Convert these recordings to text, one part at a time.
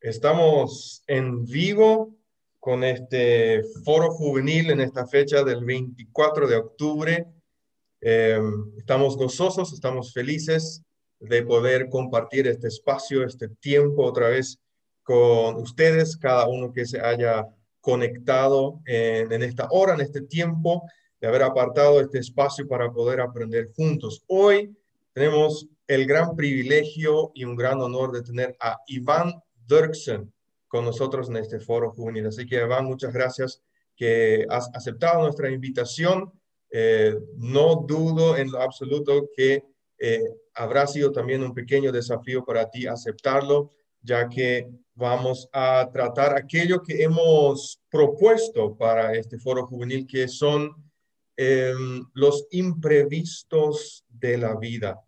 Estamos en vivo con este foro juvenil en esta fecha del 24 de octubre. Em, estamos gozosos, estamos felices de poder compartir este espacio, este tiempo otra vez con ustedes, cada uno que se haya conectado en, en esta hora, en este tiempo, de haber apartado este espacio para poder aprender juntos. Hoy tenemos el gran privilegio y un gran honor de tener a Iván Dirksen con nosotros en este foro juvenil. Así que Iván, muchas gracias que has aceptado nuestra invitación. Eh, no dudo en lo absoluto que eh, habrá sido también un pequeño desafío para ti aceptarlo, ya que vamos a tratar aquello que hemos propuesto para este foro juvenil, que son em, los imprevistos de la vida.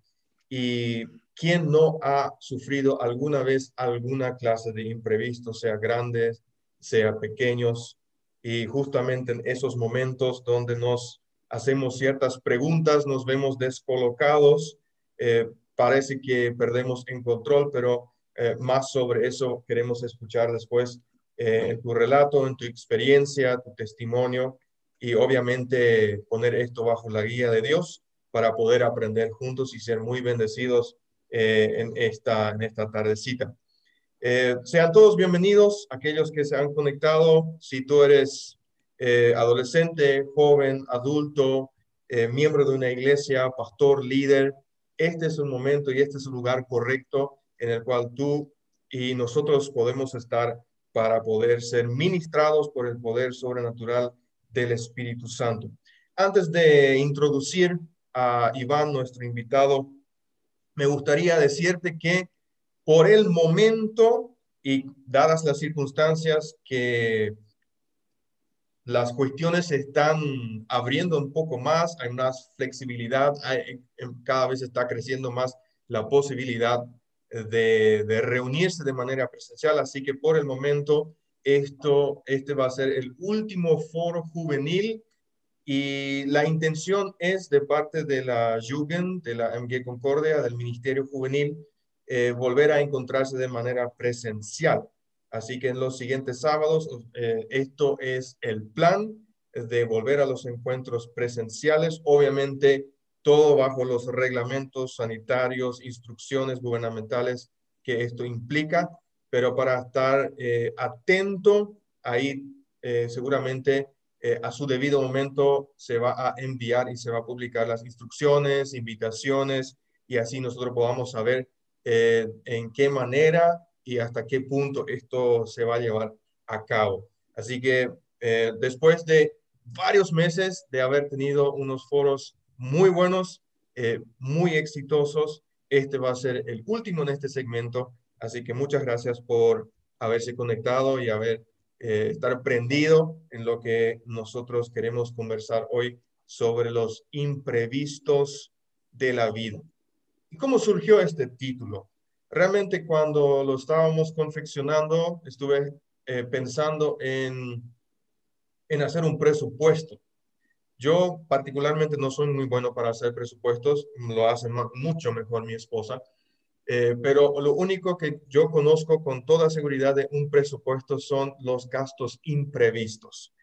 Y quién no ha sufrido alguna vez alguna clase de imprevisto, sea grandes, sea pequeños, y justamente en esos momentos donde nos hacemos ciertas preguntas, nos vemos descolocados, eh, parece que perdemos en control, pero eh, más sobre eso queremos escuchar después eh, en tu relato, en tu experiencia, tu testimonio y obviamente poner esto bajo la guía de Dios para poder aprender juntos y ser muy bendecidos eh, en, esta, en esta tardecita. Eh, sean todos bienvenidos, aquellos que se han conectado. Si tú eres eh, adolescente, joven, adulto, miembro de una iglesia, pastor, líder, este es un momento y este es un lugar correcto en el cual tú y nosotros podemos estar para poder ser ministrados por el poder sobrenatural del Espíritu Santo. Antes de introducir a Iván, nuestro invitado, me gustaría decirte que por el momento y dadas las circunstancias que las cuestiones se están abriendo un poco más, hay más flexibilidad, cada vez está creciendo más la posibilidad de, de, reunirse de manera presencial, así que por el momento esto, este va a ser el último foro juvenil y la intención es de parte de la Jugend, de la MG Concordia, del Ministerio Juvenil, eh, volver a encontrarse de manera presencial. Así que en los siguientes sábados, eh, esto es el plan de volver a los encuentros presenciales, obviamente todo bajo los reglamentos sanitarios, instrucciones gubernamentales que esto implica, pero para estar eh, atento, ahí seguramente eh, a su debido momento se va a enviar y se va a publicar las instrucciones, invitaciones, y así nosotros podamos saber eh, en qué manera y hasta qué punto esto se va a llevar a cabo. Así que eh, después de varios meses de haber tenido unos foros muy buenos, muy exitosos, este va a ser el último en este segmento. Así que muchas gracias por haberse conectado y haber eh, estar prendido en lo que nosotros queremos conversar hoy sobre los imprevistos de la vida. ¿Y cómo surgió este título? Realmente cuando lo estábamos confeccionando, estuve eh, pensando en, en hacer un presupuesto. Yo particularmente no soy muy bueno para hacer presupuestos, lo hace mucho mejor mi esposa, eh, pero lo único que yo conozco con toda seguridad de un presupuesto son los gastos imprevistos.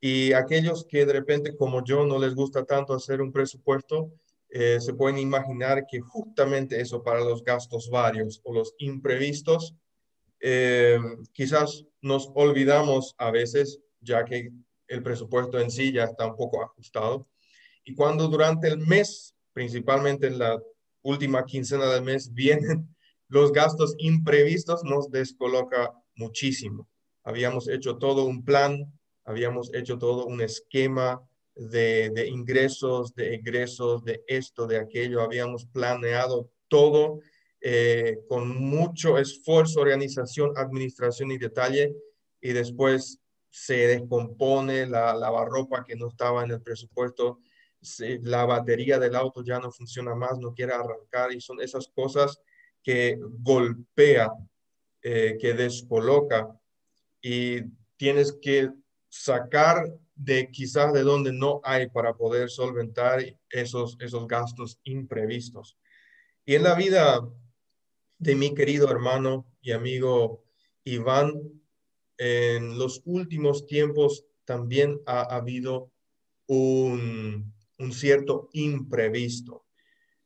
Y aquellos que de repente, como yo, no les gusta tanto hacer un presupuesto, eh, se pueden imaginar que justamente eso para los gastos varios o los imprevistos, eh, quizás nos olvidamos a veces, ya que el presupuesto en sí ya está un poco ajustado. Y cuando durante el mes, principalmente en la última quincena del mes vienen los gastos imprevistos, nos descoloca muchísimo. Habíamos hecho todo un plan, habíamos hecho todo un esquema de, ingresos, de egresos, de esto, de aquello, habíamos planeado todo eh, con mucho esfuerzo, organización, administración y detalle, y después se descompone la lavarropa que no estaba en el presupuesto, la batería del auto ya no funciona más, no quiere arrancar y son esas cosas que golpea, eh, que descoloca y tienes que sacar de quizás de donde no hay para poder solventar esos, esos gastos imprevistos. Y en la vida de mi querido hermano y amigo Iván, en los últimos tiempos también ha habido un, cierto imprevisto.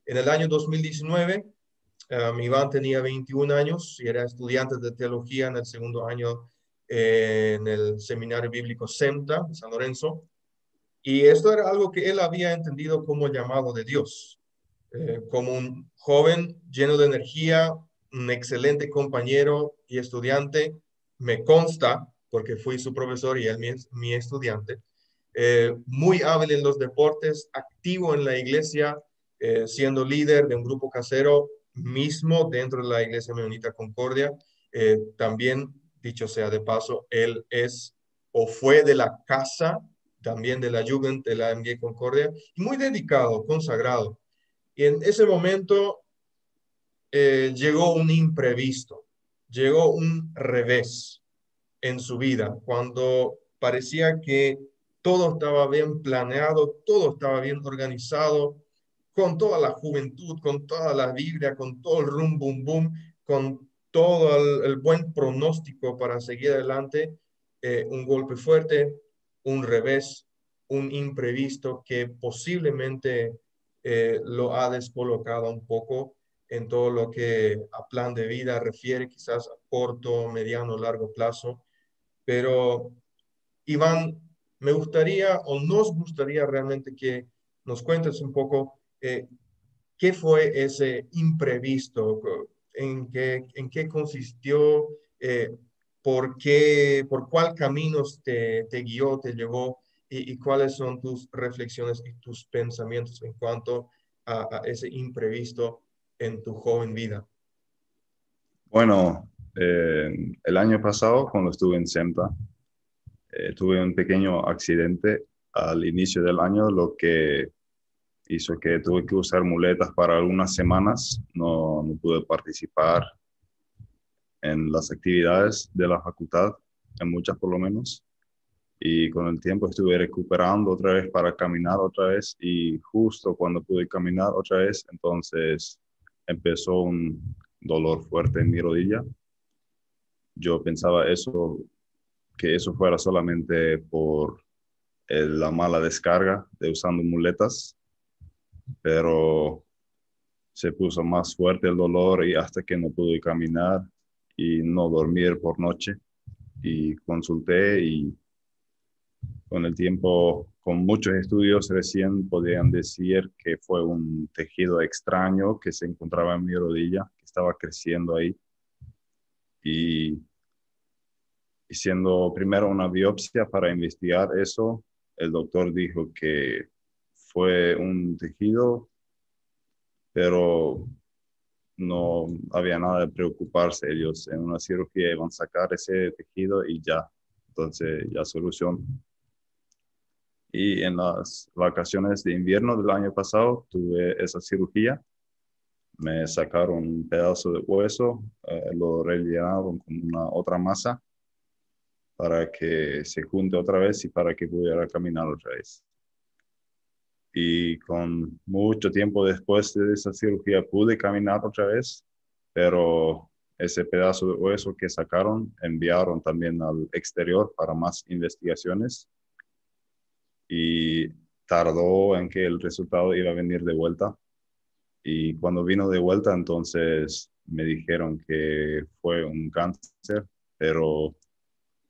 En el año 2019, um, Iván tenía 21 años y era estudiante de teología en el segundo año eh, en el seminario bíblico SEMTA, San Lorenzo. Y esto era algo que él había entendido como llamado de Dios. Eh, como un joven lleno de energía, un excelente compañero y estudiante, me consta, porque fui su profesor y él mi, estudiante, eh, muy hábil en los deportes, activo en la iglesia, eh, siendo líder de un grupo casero mismo dentro de la iglesia menonita Concordia. también, dicho sea de paso, él es o fue de la casa también de la Jugend de la MG Concordia, muy dedicado, consagrado. Y en ese momento eh, llegó un imprevisto, llegó un revés en su vida, cuando parecía que todo estaba bien planeado, todo estaba bien organizado, con toda la juventud, con toda la vibra, con todo el rum bum bum, con todo el, buen pronóstico para seguir adelante, eh, un golpe fuerte, un revés, un imprevisto que posiblemente eh, lo ha descolocado un poco en todo lo que a plan de vida refiere, quizás a corto, mediano, largo plazo. Pero, Iván, me gustaría o nos gustaría realmente que nos cuentes un poco eh, qué fue ese imprevisto, en qué, en qué consistió, eh, por qué, por cuál caminos te, guió, te llevó y, cuáles son tus reflexiones y tus pensamientos en cuanto a, ese imprevisto en tu joven vida. Bueno, eh, el año pasado cuando estuve en SEMTA, eh, tuve un pequeño accidente al inicio del año, lo que hizo que tuve que usar muletas para algunas semanas. No, no pude participar en las actividades de la facultad, en muchas por lo menos y con el tiempo estuve recuperando otra vez para caminar otra vez y justo cuando pude caminar otra vez, entonces empezó un dolor fuerte en mi rodilla. Yo pensaba eso, que eso fuera solamente por la mala descarga de usando muletas, pero se puso más fuerte el dolor y hasta que no pude caminar y no dormir por noche y consulté y con el tiempo, con muchos estudios recién podían decir que fue un tejido extraño que se encontraba en mi rodilla, que estaba creciendo ahí. Y, siendo primero una biopsia para investigar eso, el doctor dijo que fue un tejido, pero no había nada de preocuparse. Ellos en una cirugía iban a sacar ese tejido y ya. Entonces, ya solución. Y en las vacaciones de invierno del año pasado tuve esa cirugía. Me sacaron un pedazo de hueso, eh, lo rellenaron con una otra masa para que se junte otra vez y para que pudiera caminar otra vez. Y con mucho tiempo después de esa cirugía pude caminar otra vez, pero ese pedazo de hueso que sacaron enviaron también al exterior para más investigaciones y tardó en que el resultado iba a venir de vuelta. Y cuando vino de vuelta, entonces me dijeron que fue un cáncer, pero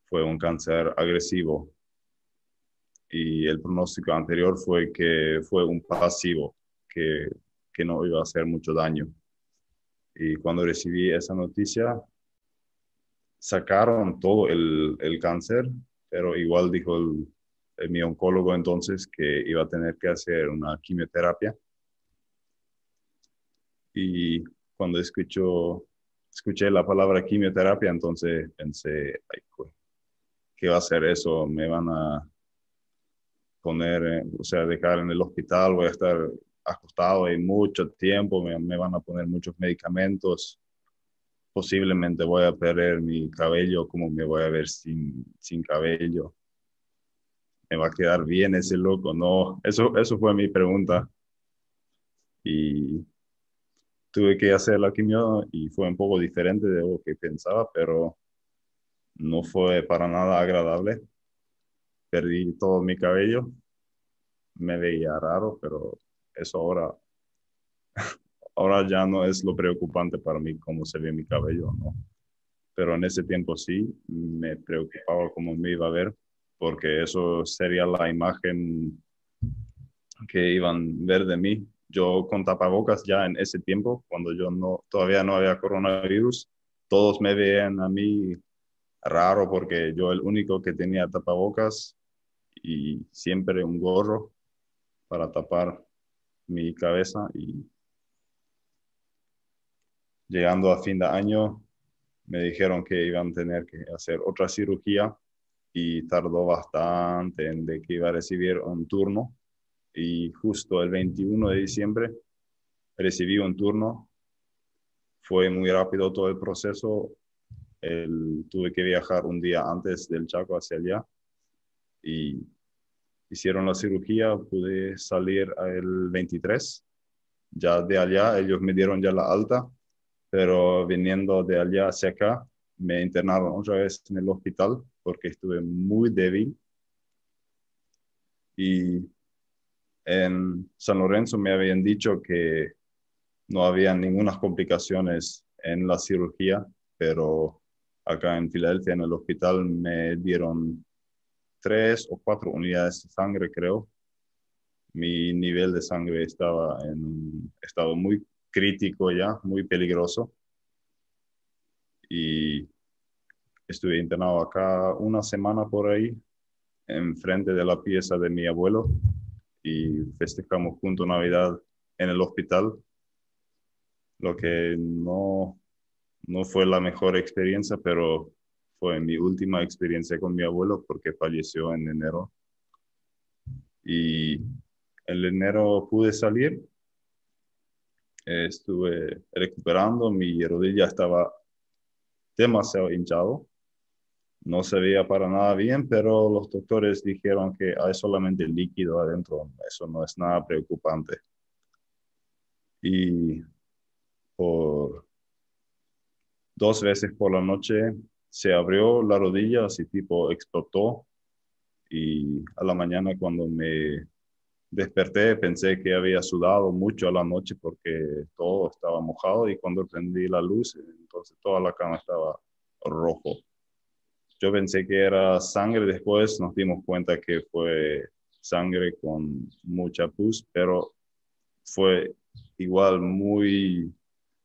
fue un cáncer agresivo. Y el pronóstico anterior fue que fue un pasivo, que, que no iba a hacer mucho daño. Y cuando recibí esa noticia, sacaron todo el, el cáncer, pero igual dijo el, mi oncólogo entonces que iba a tener que hacer una quimioterapia. Y cuando escucho, escuché la palabra quimioterapia, entonces pensé, Ay, ¿qué va a hacer eso? Me van a poner, o sea, dejar en el hospital, voy a estar acostado ahí mucho tiempo, me, me van a poner muchos medicamentos, posiblemente voy a perder mi cabello, como me voy a ver sin, sin cabello me va a quedar bien ese loco. No, eso, eso fue mi pregunta. Y tuve que hacer la quimio y fue un poco diferente de lo que pensaba, pero no fue para nada agradable. Perdí todo mi cabello. Me veía raro, pero eso ahora, ahora ya no es lo preocupante para mí cómo se ve mi cabello, ¿no? Pero en ese tiempo sí, me preocupaba cómo me iba a ver, porque eso sería la imagen que iban a ver de mí. Yo con tapabocas ya en ese tiempo, cuando yo no, todavía no había coronavirus, todos me veían a mí raro porque yo el único que tenía tapabocas y siempre un gorro para tapar mi cabeza y llegando a fin de año me dijeron que iban a tener que hacer otra cirugía y tardó bastante en de que iba a recibir un turno y justo el 21 de diciembre recibí un turno. Fue muy rápido todo el proceso. El, tuve que viajar un día antes del Chaco hacia allá y hicieron la cirugía. Pude salir el 23. Ya de allá ellos me dieron ya la alta, pero viniendo de allá hacia acá me internaron otra vez en el hospital porque estuve muy débil. Y en San Lorenzo me habían dicho que no había ninguna complicaciones en la cirugía, pero acá en Filadelfia, en el hospital, me dieron tres o cuatro unidades de sangre, creo. Mi nivel de sangre estaba en un estado muy crítico ya, muy peligroso. Y estuve internado acá una semana por ahí, enfrente de la pieza de mi abuelo y festejamos junto Navidad en el hospital, lo que no, no fue la mejor experiencia, pero fue mi última experiencia con mi abuelo porque falleció en enero. Y en enero pude salir, estuve recuperando, mi rodilla estaba demasiado hinchado no se veía para nada bien, pero los doctores dijeron que hay solamente líquido adentro, eso no es nada preocupante. Y por dos veces por la noche se abrió la rodilla, así tipo explotó. Y a la mañana cuando me desperté pensé que había sudado mucho a la noche porque todo estaba mojado y cuando prendí la luz, entonces toda la cama estaba rojo. Yo pensé que era sangre, después nos dimos cuenta que fue sangre con mucha pus, pero fue igual muy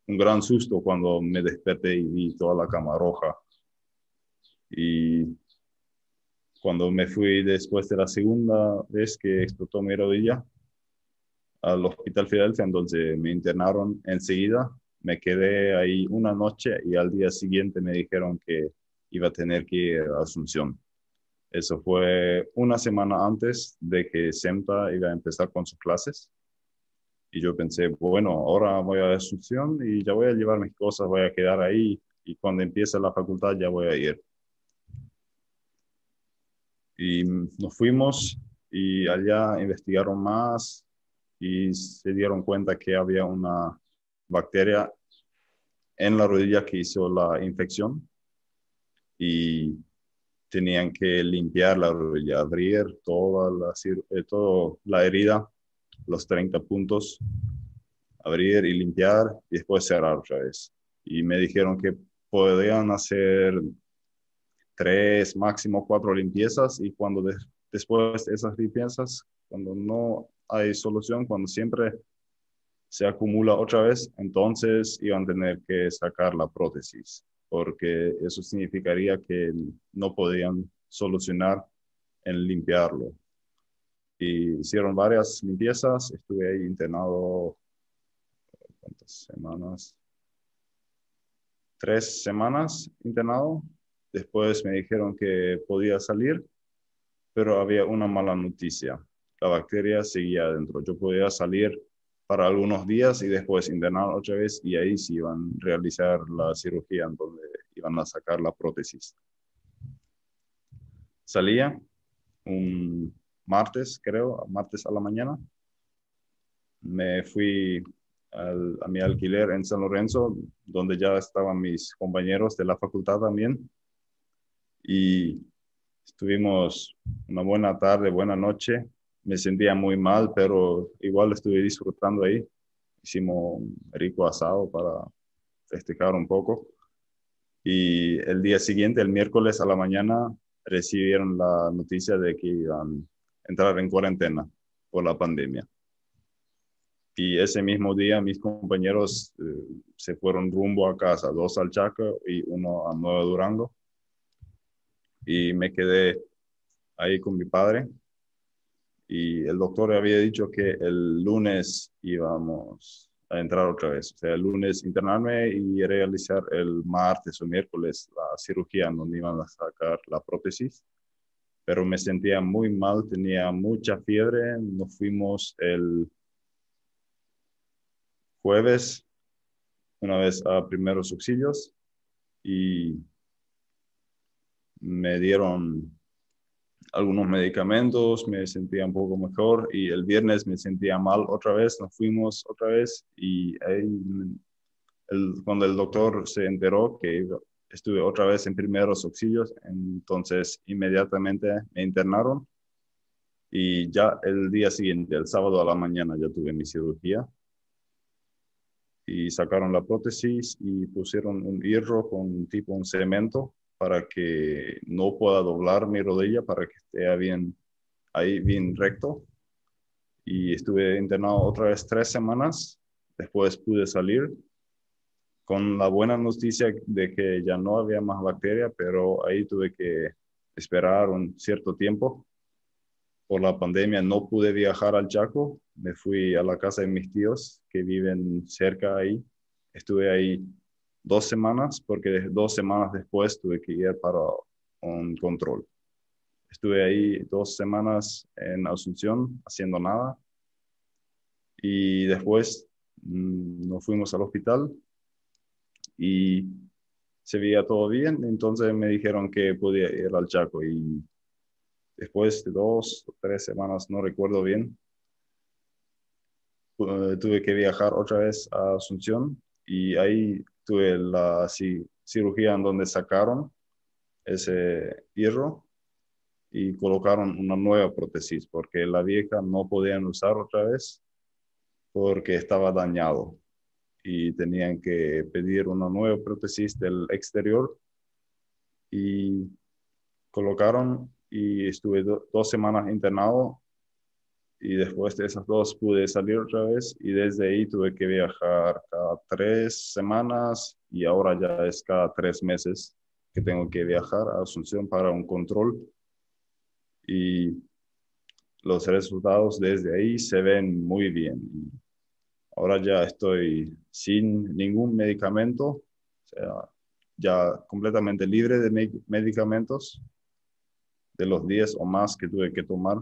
un gran susto cuando me desperté y vi toda la cama roja. Y cuando me fui después de la segunda vez que explotó mi rodilla al Hospital Filadelfia, entonces me internaron enseguida, me quedé ahí una noche y al día siguiente me dijeron que iba a tener que ir a Asunción. Eso fue una semana antes de que SEMTA iba a empezar con sus clases. Y yo pensé, bueno, ahora voy a Asunción y ya voy a llevar mis cosas, voy a quedar ahí y cuando empiece la facultad ya voy a ir. Y nos fuimos y allá investigaron más y se dieron cuenta que había una bacteria en la rodilla que hizo la infección y tenían que limpiar la rodilla, abrir toda la, eh, la herida, los 30 puntos, abrir y limpiar y después cerrar otra vez. Y me dijeron que podían hacer tres, máximo cuatro limpiezas y cuando después de esas limpiezas, cuando no hay solución, cuando siempre se acumula otra vez, entonces iban a tener que sacar la prótesis porque eso significaría que no podían solucionar en limpiarlo. Y hicieron varias limpiezas, estuve ahí internado, ¿cuántas semanas? Tres semanas internado. Después me dijeron que podía salir, pero había una mala noticia. La bacteria seguía adentro. Yo podía salir para algunos días y después internar otra vez y ahí sí iban a realizar la cirugía en donde iban a sacar la prótesis. Salía un martes, creo, martes a la mañana. Me fui a mi alquiler en San Lorenzo, donde ya estaban mis compañeros de la facultad también. Y estuvimos una buena tarde, buena noche. Me sentía muy mal, pero igual estuve disfrutando ahí. Hicimos un rico asado para festejar un poco. Y el día siguiente, el miércoles a la mañana, recibieron la noticia de que iban entrar en cuarentena por la pandemia. Y ese mismo día mis compañeros eh, se fueron rumbo a casa, dos al Chaco y uno a Nuevo Durango. Y me quedé ahí con mi padre. Y el doctor había dicho que el lunes íbamos a entrar otra vez. O sea, el lunes internarme y realizar el martes o miércoles la cirugía donde iban a sacar la prótesis. Pero me sentía muy mal, tenía mucha fiebre. Nos fuimos el jueves una vez a primeros auxilios y me dieron algunos medicamentos, me sentía un poco mejor y el viernes me sentía mal otra vez, nos fuimos otra vez y cuando el doctor se enteró que estuve otra vez en primeros auxilios, entonces inmediatamente me internaron y ya el día siguiente, el sábado a la mañana, ya tuve mi cirugía y sacaron la prótesis y pusieron un hierro con tipo un cemento para que no pueda doblar mi rodilla, para que esté bien ahí, bien recto. Y estuve internado otra vez tres semanas. Después pude salir con la buena noticia de que ya no había más bacteria, pero ahí tuve que esperar un cierto tiempo. Por la pandemia no pude viajar al Chaco, me fui a la casa de mis tíos que viven cerca ahí. Estuve ahí dos semanas porque dos semanas después tuve que ir para un control. Estuve ahí dos semanas en Asunción haciendo nada y después mm, nos fuimos al hospital y se veía todo bien, entonces me dijeron que podía ir al Chaco y después de dos o tres semanas, no recuerdo bien, tuve que viajar otra vez a Asunción y ahí tuve la cirugía en donde sacaron ese hierro y colocaron una nueva prótesis porque la vieja no podían usar otra vez porque estaba dañado y tenían que pedir una nueva prótesis del exterior y colocaron y estuve dos semanas internado y después de esas dos pude salir otra vez y desde ahí tuve que viajar cada tres semanas y ahora ya es cada tres meses que tengo que viajar a Asunción para un control y los resultados desde ahí se ven muy bien. Ahora ya estoy sin ningún medicamento, ya completamente libre de medicamentos de los 10 o más que tuve que tomar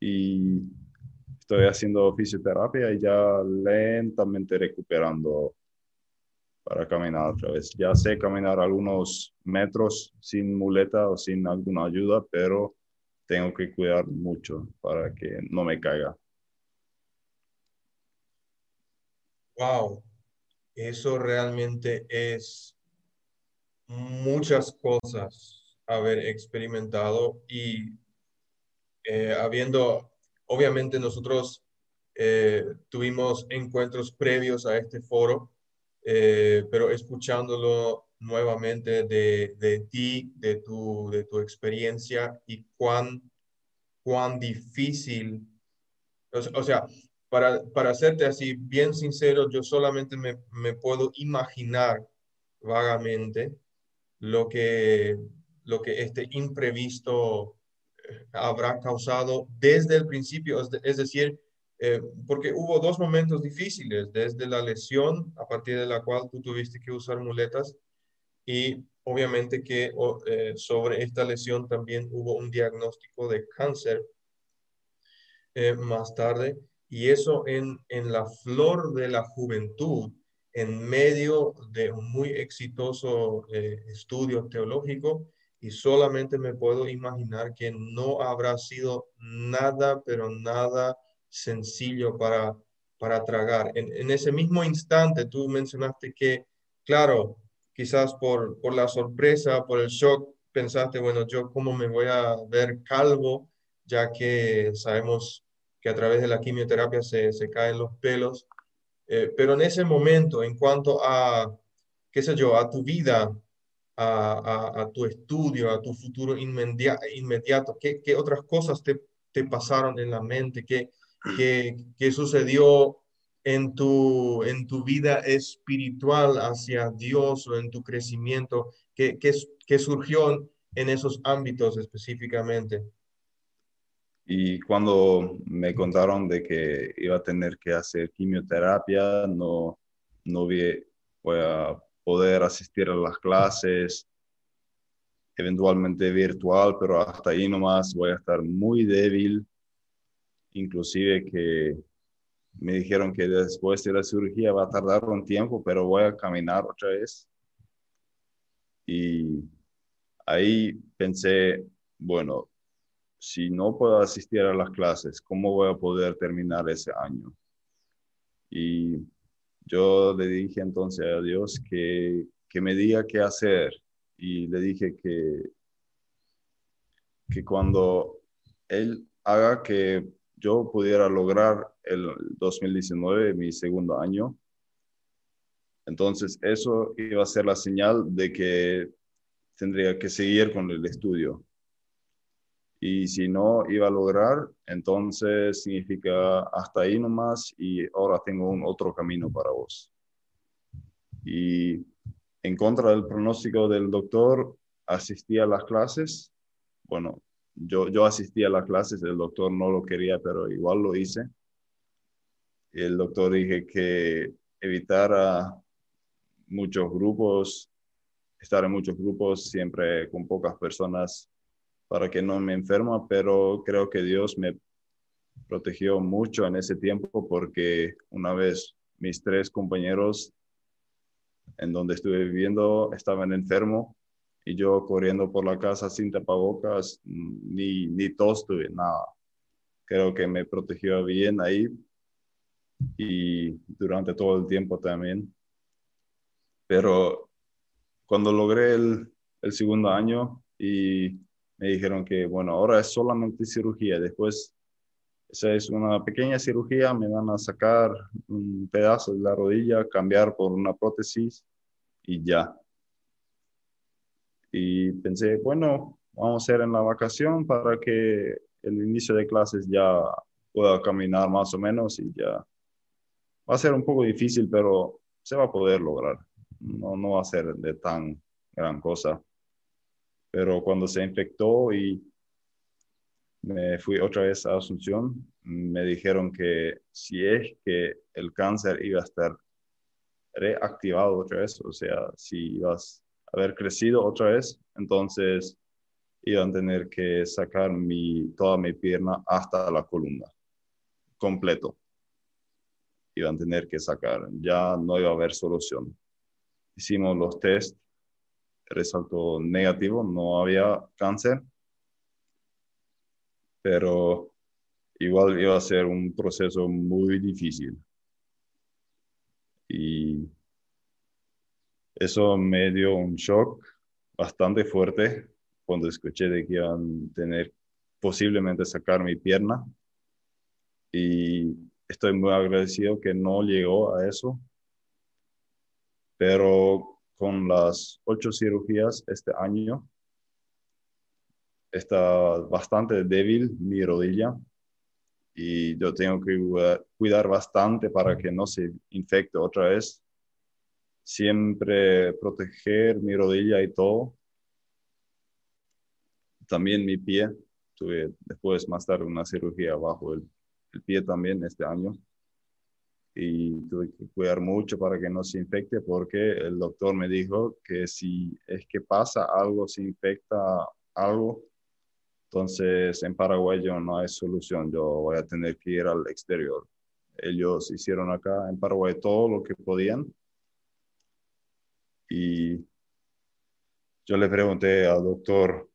y estoy haciendo fisioterapia y ya lentamente recuperando para caminar otra vez. Ya sé caminar algunos metros sin muleta o sin alguna ayuda, pero tengo que cuidar mucho para que no me caiga. Wow, eso realmente es muchas cosas haber experimentado y eh, habiendo, obviamente nosotros eh, tuvimos encuentros previos a este foro, eh, pero escuchándolo nuevamente de, de, ti, de tu, de tu experiencia y cuán, cuán difícil, o, sea, para, para serte así bien sincero, yo solamente me, me puedo imaginar vagamente lo que, lo que este imprevisto habrá causado desde el principio, es, decir, eh, porque hubo dos momentos difíciles, desde la lesión a partir de la cual tú tuviste que usar muletas y obviamente que eh, sobre esta lesión también hubo un diagnóstico de cáncer eh, más tarde y eso en, en la flor de la juventud, en medio de un muy exitoso estudio teológico y solamente me puedo imaginar que no habrá sido nada, pero nada sencillo para, para tragar. En, ese mismo instante tú mencionaste que, claro, quizás por, por la sorpresa, por el shock, pensaste, bueno, yo cómo me voy a ver calvo, ya que sabemos que a través de la quimioterapia se, se caen los pelos. Eh, pero en ese momento, en cuanto a, qué sé yo, a tu vida, a, a, tu estudio, a tu futuro inmediato, ¿qué, qué otras cosas te, te, pasaron en la mente? ¿Qué, qué, qué sucedió en tu, en tu vida espiritual hacia Dios o en tu crecimiento? ¿Qué, qué, qué surgió en esos ámbitos específicamente? Y cuando me contaron de que iba a tener que hacer quimioterapia, no, no vi, voy a poder asistir a las clases, eventualmente virtual, pero hasta ahí nomás voy a estar muy débil. Inclusive que me dijeron que después de la cirugía va a tardar un tiempo, pero voy a caminar otra vez. Y ahí pensé, bueno, si no puedo asistir a las clases, ¿cómo voy a poder terminar ese año? Y yo le dije entonces a Dios que, que me diga qué hacer y le dije que, que cuando Él haga que yo pudiera lograr el 2019, mi segundo año, entonces eso iba a ser la señal de que tendría que seguir con el estudio y si no iba a lograr, entonces significa hasta ahí nomás y ahora tengo un otro camino para vos. Y en contra del pronóstico del doctor, asistí a las clases. Bueno, yo, yo asistí a las clases, el doctor no lo quería, pero igual lo hice. El doctor dije que evitara muchos grupos, estar en muchos grupos, siempre con pocas personas para que no me enferma, pero creo que Dios me protegió mucho en ese tiempo porque una vez mis tres compañeros en donde estuve viviendo estaban enfermos y yo corriendo por la casa sin tapabocas, ni, ni tos tuve, nada. Creo que me protegió bien ahí y durante todo el tiempo también. Pero cuando logré el, el segundo año y me dijeron que, bueno, ahora es solamente cirugía, después esa es una pequeña cirugía, me van a sacar un pedazo de la rodilla, cambiar por una prótesis y ya. Y pensé, bueno, vamos a hacer en la vacación para que el inicio de clases ya pueda caminar más o menos y ya. Va a ser un poco difícil, pero se va a poder lograr. No, no va a ser de tan gran cosa pero cuando se infectó y me fui otra vez a Asunción, me dijeron que si es que el cáncer iba a estar reactivado otra vez, o sea, si ibas a haber crecido otra vez, entonces iban a tener que sacar mi, toda mi pierna hasta la columna, completo. Iban a tener que sacar, ya no iba a haber solución. Hicimos los test resaltó negativo, no había cáncer, pero igual iba a ser un proceso muy difícil. Y eso me dio un shock bastante fuerte cuando escuché de que iban a tener posiblemente sacar mi pierna. Y estoy muy agradecido que no llegó a eso. Pero con las ocho cirugías este año. Está bastante débil mi rodilla y yo tengo que cuidar bastante para que no se infecte otra vez. Siempre proteger mi rodilla y todo. También mi pie. Tuve después más tarde una cirugía bajo el pie también este año y tuve que cuidar mucho para que no se infecte porque el doctor me dijo que si es que pasa algo, se infecta algo, entonces en Paraguay yo no hay solución, yo voy a tener que ir al exterior. Ellos hicieron acá en Paraguay todo lo que podían y yo le pregunté al doctor,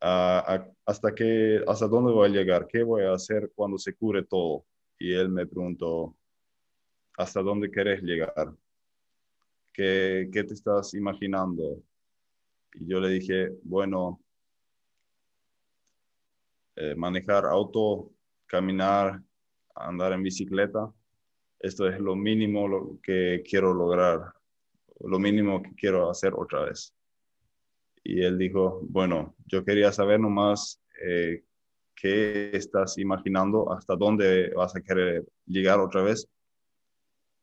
¿hasta, qué, ¿hasta dónde voy a llegar? ¿Qué voy a hacer cuando se cure todo? Y él me preguntó, ¿hasta dónde querés llegar? ¿Qué, qué te estás imaginando? Y yo le dije, bueno, eh, manejar auto, caminar, andar en bicicleta, esto es lo mínimo lo que quiero lograr, lo mínimo que quiero hacer otra vez. Y él dijo, bueno, yo quería saber nomás eh, qué estás imaginando, hasta dónde vas a querer llegar otra vez.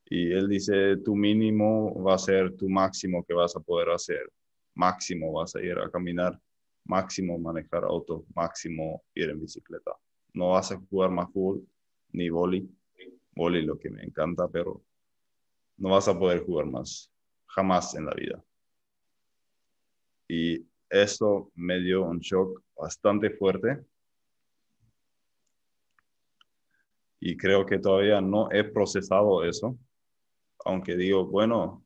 Y él dice, tu mínimo va a ser tu máximo que vas a poder hacer. Máximo vas a ir a caminar, máximo manejar auto, máximo ir en bicicleta. No vas a jugar más fútbol ni boli. Boli lo que me encanta, pero no vas a poder jugar más. Jamás en la vida. Y eso me dio un shock bastante fuerte y creo que todavía no he procesado eso, aunque digo, bueno,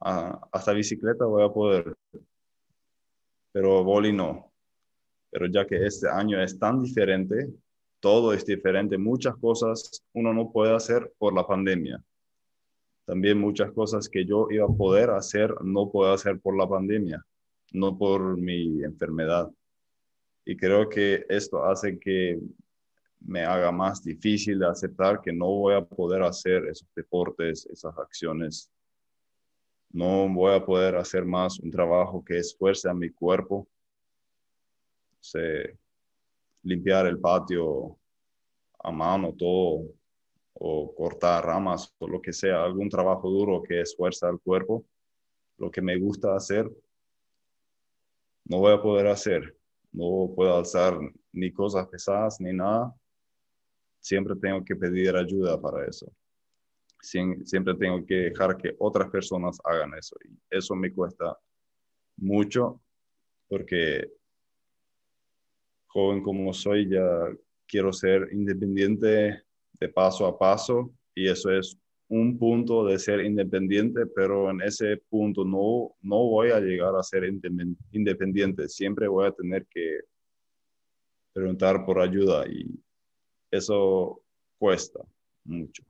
hasta bicicleta voy a poder, pero boli no. Pero ya que este año es tan diferente, todo es diferente, muchas cosas uno no puede hacer por la pandemia. También muchas cosas que yo iba a poder hacer no puedo hacer por la pandemia, no por mi enfermedad. Y creo que esto hace que me haga más difícil de aceptar que no voy a poder hacer esos deportes, esas acciones. No voy a poder hacer más un trabajo que esfuerce a mi cuerpo. limpiar el patio a mano, todo, o cortar ramas, o lo que sea, algún trabajo duro que esfuerza al cuerpo, lo que me gusta hacer, no voy a poder hacer. No puedo alzar ni cosas pesadas ni nada siempre tengo que pedir ayuda para eso. siempre tengo que dejar que otras personas hagan eso. Y eso me cuesta mucho porque joven como soy ya quiero ser independiente de paso a paso y eso es un punto de ser independiente, pero en ese punto no, no voy a llegar a ser independiente. Siempre voy a tener que preguntar por ayuda y eso cuesta mucho.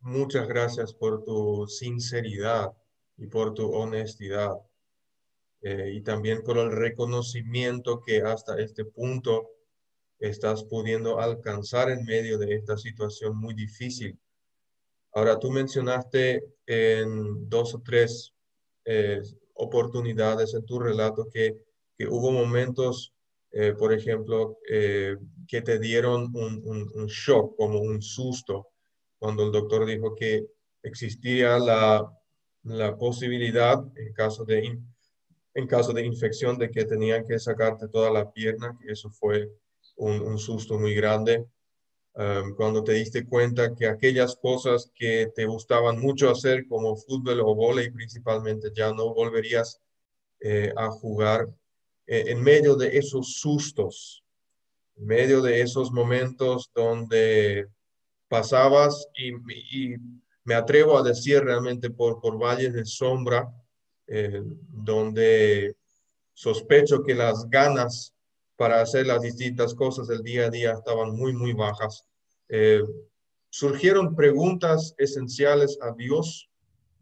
Muchas gracias por tu sinceridad y por tu honestidad. Eh, y también por el reconocimiento que hasta este punto estás pudiendo alcanzar en medio de esta situación muy difícil. Ahora, tú mencionaste en dos o tres eh, oportunidades en tu relato que, que hubo momentos eh, por ejemplo, eh, que te dieron un, shock, como un susto, cuando el doctor dijo que existía la, posibilidad, en caso, de en caso de infección, de que tenían que sacarte toda la pierna, que eso fue un, susto muy grande. Um, cuando te diste cuenta que aquellas cosas que te gustaban mucho hacer, como fútbol o volei principalmente, ya no volverías eh, a jugar en medio de esos sustos, en medio de esos momentos donde pasabas y, me atrevo a decir realmente por, por valles de sombra, eh, donde sospecho que las ganas para hacer las distintas cosas del día a día estaban muy, muy bajas. Eh, surgieron preguntas esenciales a Dios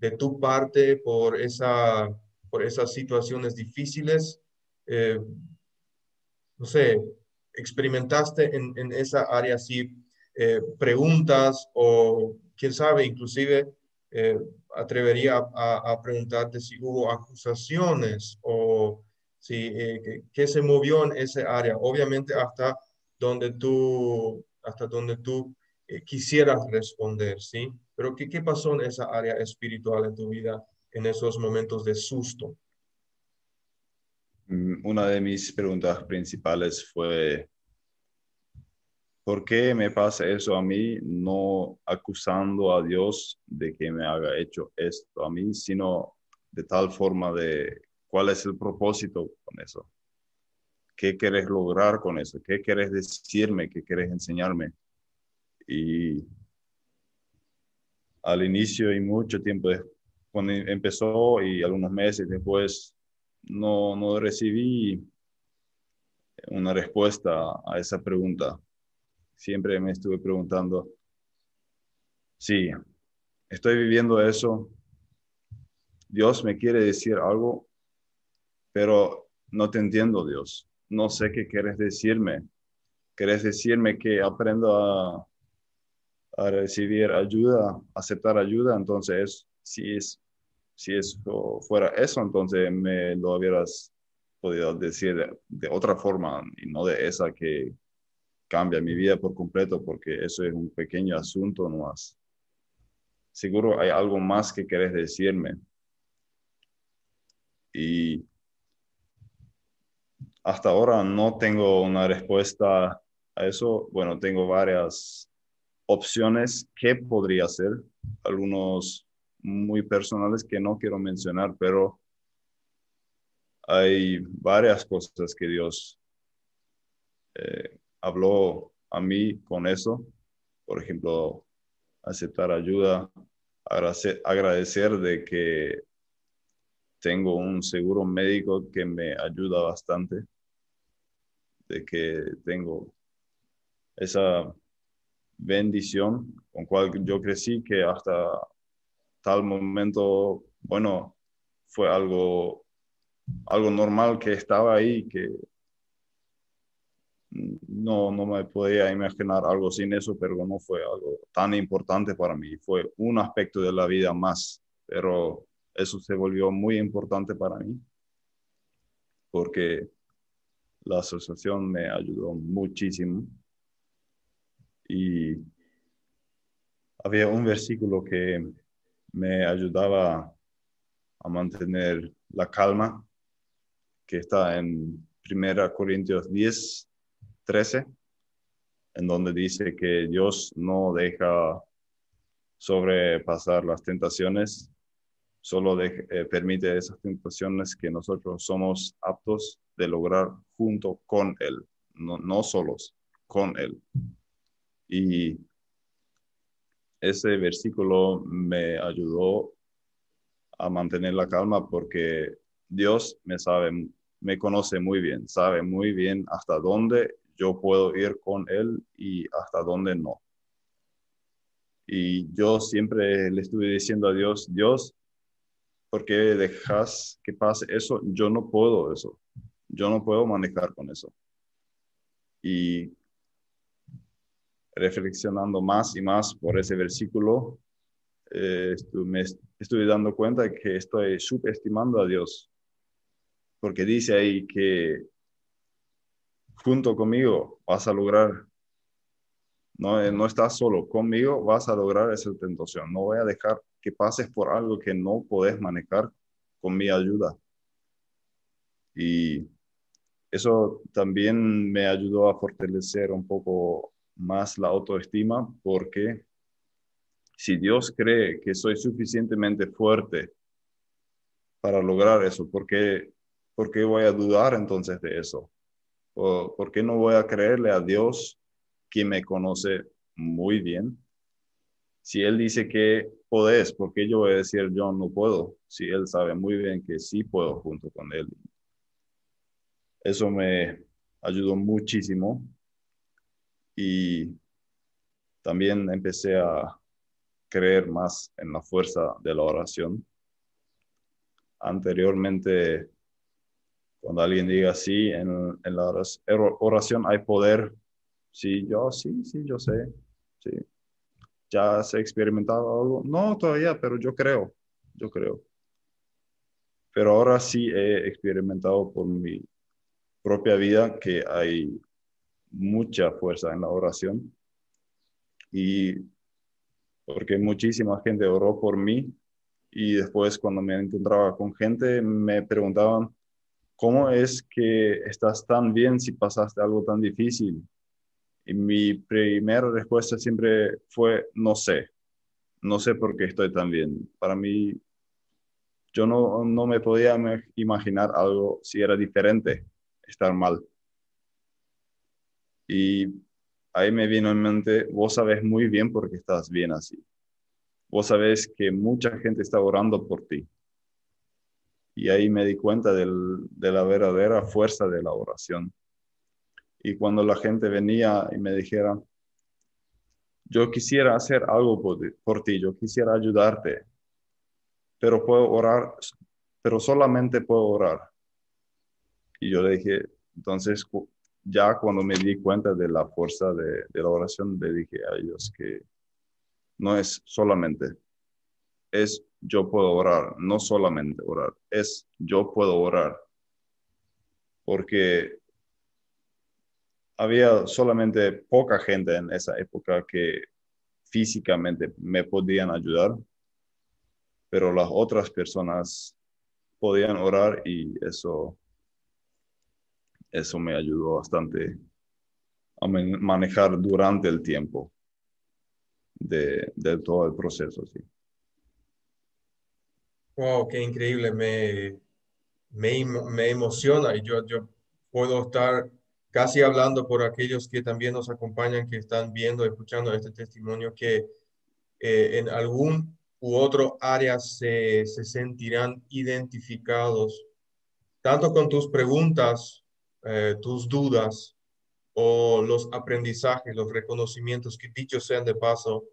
de tu parte por, esa, por esas situaciones difíciles eh, no sé, experimentaste en, en esa área así eh, preguntas o quién sabe, inclusive eh, atrevería a, preguntarte si hubo acusaciones o si qué se movió en esa área. Obviamente hasta donde tú, hasta donde tú quisieras responder, ¿sí? Pero ¿qué, ¿qué pasó en esa área espiritual en tu vida en esos momentos de susto? Mm, una de mis preguntas principales fue, ¿por qué me pasa eso a mí? No acusando a Dios de que me haga hecho esto a mí, sino de tal forma de cuál es el propósito con eso. ¿Qué quieres lograr con eso? ¿Qué quieres decirme? ¿Qué quieres enseñarme? Y al inicio y mucho tiempo cuando empezó y algunos meses después no, no recibí una respuesta a esa pregunta. Siempre me estuve preguntando, sí, estoy viviendo eso, Dios me quiere decir algo, pero no te entiendo, Dios. No sé qué quieres decirme. ¿Quieres decirme que aprendo a, a recibir ayuda, aceptar ayuda? Entonces, si es si eso fuera eso, entonces me lo hubieras podido decir de, otra forma y no de esa que cambia mi vida por completo, porque eso es un pequeño asunto más. Seguro hay algo más que querés decirme. Y hasta ahora no tengo una respuesta a eso. Bueno, tengo varias opciones que podría ser. Algunos muy personales que no quiero mencionar, pero hay varias cosas que Dios eh, habló a mí con eso. Por ejemplo, aceptar ayuda, agradecer, agradecer de que tengo un seguro médico que me ayuda bastante, de que tengo esa bendición con cual yo crecí que hasta tal momento, bueno, fue algo, algo normal que estaba ahí, que no, no me podía imaginar algo sin eso, pero no fue algo tan importante para mí. Fue un aspecto de la vida más, pero eso se volvió muy importante para mí porque la asociación me ayudó muchísimo. Y había un versículo que me ayudaba a mantener la calma, que está en 1 Corintios 10, 13, en donde dice que Dios no deja sobrepasar las tentaciones, solo eh, permite esas tentaciones que nosotros somos aptos de lograr junto con Él, no, no solos, con Él. Y ese versículo me ayudó a mantener la calma porque Dios me sabe, me conoce muy bien, sabe muy bien hasta dónde yo puedo ir con Él y hasta dónde no. Y yo siempre le estuve diciendo a Dios, Dios, ¿por qué dejas que pase eso? Yo no puedo eso. Yo no puedo manejar con eso. Y reflexionando más y más por ese versículo, eh, me estoy dando cuenta que estoy subestimando a Dios, porque dice ahí que junto conmigo vas a lograr, no, eh, no estás solo, conmigo vas a lograr esa tentación, no voy a dejar que pases por algo que no puedes manejar con mi ayuda. Y eso también me ayudó a fortalecer un poco más la autoestima porque si Dios cree que soy suficientemente fuerte para lograr eso, ¿por qué, por qué voy a dudar entonces de eso? ¿O ¿Por qué no voy a creerle a Dios quien me conoce muy bien? Si Él dice que podés, ¿por qué yo voy a decir yo no puedo? Si Él sabe muy bien que sí puedo junto con Él. Eso me ayudó muchísimo y también empecé a creer más en la fuerza de la oración. Anteriormente, cuando alguien diga sí, en, la oración hay poder. Sí, yo sí, sí, yo sé. Sí. ¿Ya se ha experimentado algo? No, todavía, pero yo creo, yo creo. Pero ahora sí he experimentado por mi propia vida que hay mucha fuerza en la oración y porque muchísima gente oró por mí y después cuando me encontraba con gente me preguntaban, ¿cómo es que estás tan bien si pasaste algo tan difícil? Y mi primera respuesta siempre fue, no sé, no sé por qué estoy tan bien. Para mí, yo no, no me podía imaginar algo si era diferente, estar mal. Y ahí me vino en mente, vos sabes muy bien por qué estás bien así. Vos sabes que mucha gente está orando por ti. Y ahí me di cuenta de la verdadera fuerza de la oración. Y cuando la gente venía y me dijera, yo quisiera hacer algo por, por ti, yo quisiera ayudarte, pero puedo orar, pero solamente puedo orar. Y yo le dije, entonces ya cuando me di cuenta de la fuerza de, la oración, le dije a ellos que no es solamente, es yo puedo orar, no solamente orar, es yo puedo orar. Porque había solamente poca gente en esa época que físicamente me podían ayudar, pero las otras personas podían orar y eso eso me ayudó bastante a manejar durante el tiempo de, todo el proceso. Sí. Wow, qué increíble, me, me, emociona y yo, yo puedo estar casi hablando por aquellos que también nos acompañan, que están viendo, escuchando este testimonio, que eh, en algún u otro área se, se sentirán identificados, tanto con tus preguntas eh, tus dudas o los aprendizajes, los reconocimientos que dicho sean de paso,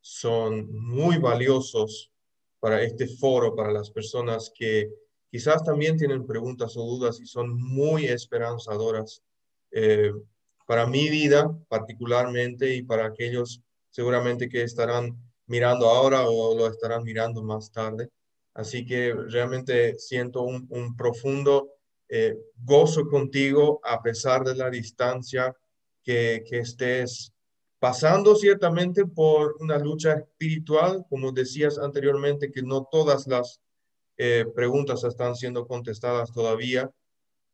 son muy valiosos para este foro, para las personas que quizás también tienen preguntas o dudas y son muy esperanzadoras eh, para mi vida particularmente y para aquellos seguramente que estarán mirando ahora o lo estarán mirando más tarde. Así que realmente siento un profundo eh, gozo contigo a pesar de la distancia que, que estés pasando ciertamente por una lucha espiritual, como decías anteriormente, que no todas las eh, preguntas están siendo contestadas todavía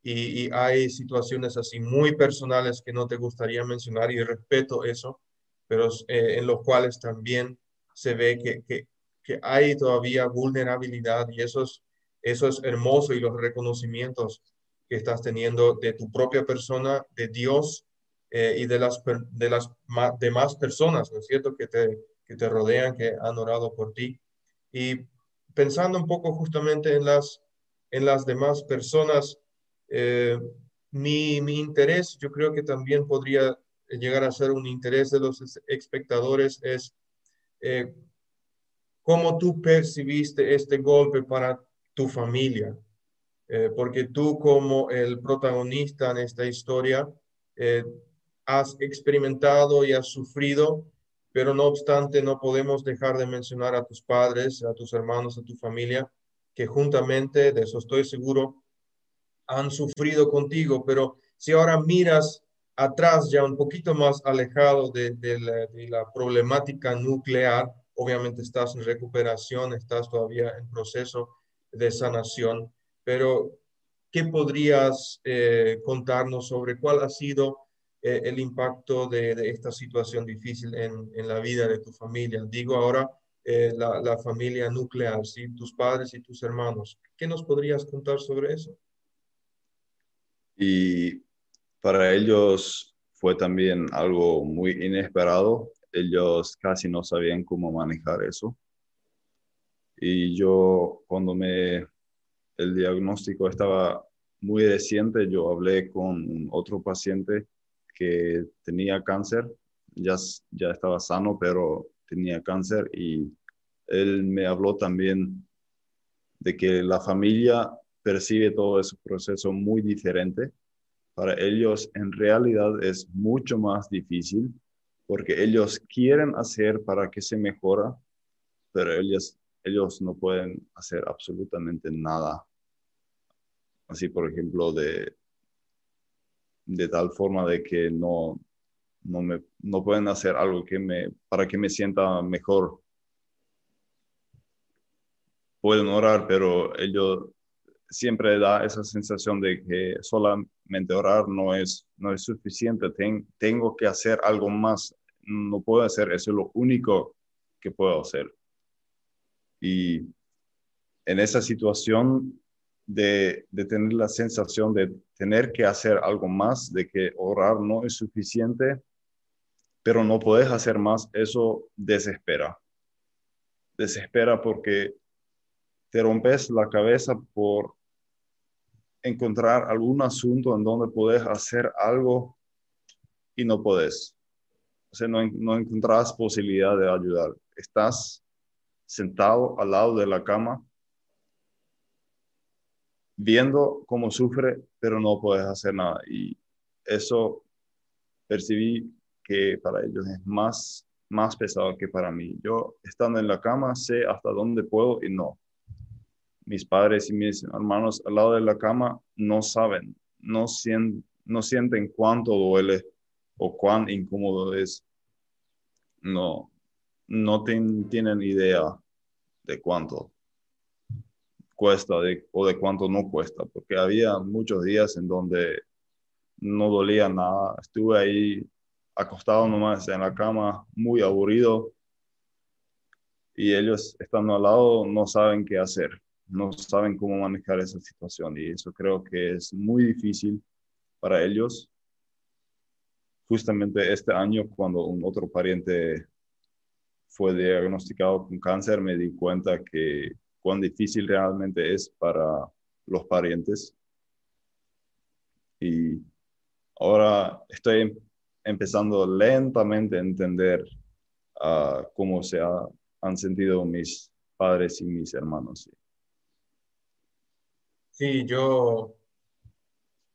y, hay situaciones así muy personales que no te gustaría mencionar y respeto eso, pero eh, en los cuales también se ve que, que, que hay todavía vulnerabilidad y eso es eso es hermoso y los reconocimientos que estás teniendo de tu propia persona, de Dios eh, y de las, de las demás personas, ¿no es cierto?, que te, que te rodean, que han orado por ti. Y pensando un poco justamente en las, en las demás personas, eh, mi, mi interés, yo creo que también podría llegar a ser un interés de los espectadores, es eh, cómo tú percibiste este golpe para tu familia, eh, porque tú como el protagonista en esta historia eh, has experimentado y has sufrido, pero no obstante no podemos dejar de mencionar a tus padres, a tus hermanos, a tu familia, que juntamente, de eso estoy seguro, han sufrido contigo, pero si ahora miras atrás, ya un poquito más alejado de, la, de la problemática nuclear, obviamente estás en recuperación, estás todavía en proceso de sanación, pero ¿qué podrías eh, contarnos sobre cuál ha sido eh, el impacto de, esta situación difícil en, la vida de tu familia? Digo ahora eh, la, familia nuclear, ¿sí? tus padres y tus hermanos. ¿Qué nos podrías contar sobre eso? Y para ellos fue también algo muy inesperado. Ellos casi no sabían cómo manejar eso. Y yo cuando me, el diagnóstico estaba muy reciente, yo hablé con otro paciente que tenía cáncer, ya, ya estaba sano, pero tenía cáncer y él me habló también de que la familia percibe todo ese proceso muy diferente. Para ellos en realidad es mucho más difícil porque ellos quieren hacer para que se mejora, pero ellos ellos no pueden hacer absolutamente nada. Así, por ejemplo, de, de tal forma de que no, no, me, no pueden hacer algo que me, para que me sienta mejor. Pueden orar, pero ellos siempre da esa sensación de que solamente orar no es, no es suficiente. tengo que hacer algo más. No puedo hacer, eso es lo único que puedo hacer. Y en esa situación de, tener la sensación de tener que hacer algo más, de que orar no es suficiente, pero no puedes hacer más, eso desespera. Desespera porque te rompes la cabeza por encontrar algún asunto en donde puedes hacer algo y no puedes. O sea, no, no encontrás posibilidad de ayudar. Estás sentado al lado de la cama viendo cómo sufre, pero no puedes hacer nada. Y eso percibí que para ellos es más, más pesado que para mí. Yo estando en la cama sé hasta dónde puedo y no. Mis padres y mis hermanos al lado de la cama no saben, no, sienten, no sienten cuánto duele o cuán incómodo es. No, no tienen idea de cuánto cuesta o de cuánto no cuesta, porque había muchos días en donde no dolía nada. Estuve ahí acostado nomás en la cama, muy aburrido, y ellos estando al lado no saben qué hacer, no saben cómo manejar esa situación, y eso creo que es muy difícil para ellos. Justamente este año, cuando un otro pariente fue diagnosticado con cáncer, me di cuenta que cuán difícil realmente es para los parientes. Y ahora estoy empezando lentamente a entender uh, cómo se han sentido mis padres y mis hermanos. Sí, yo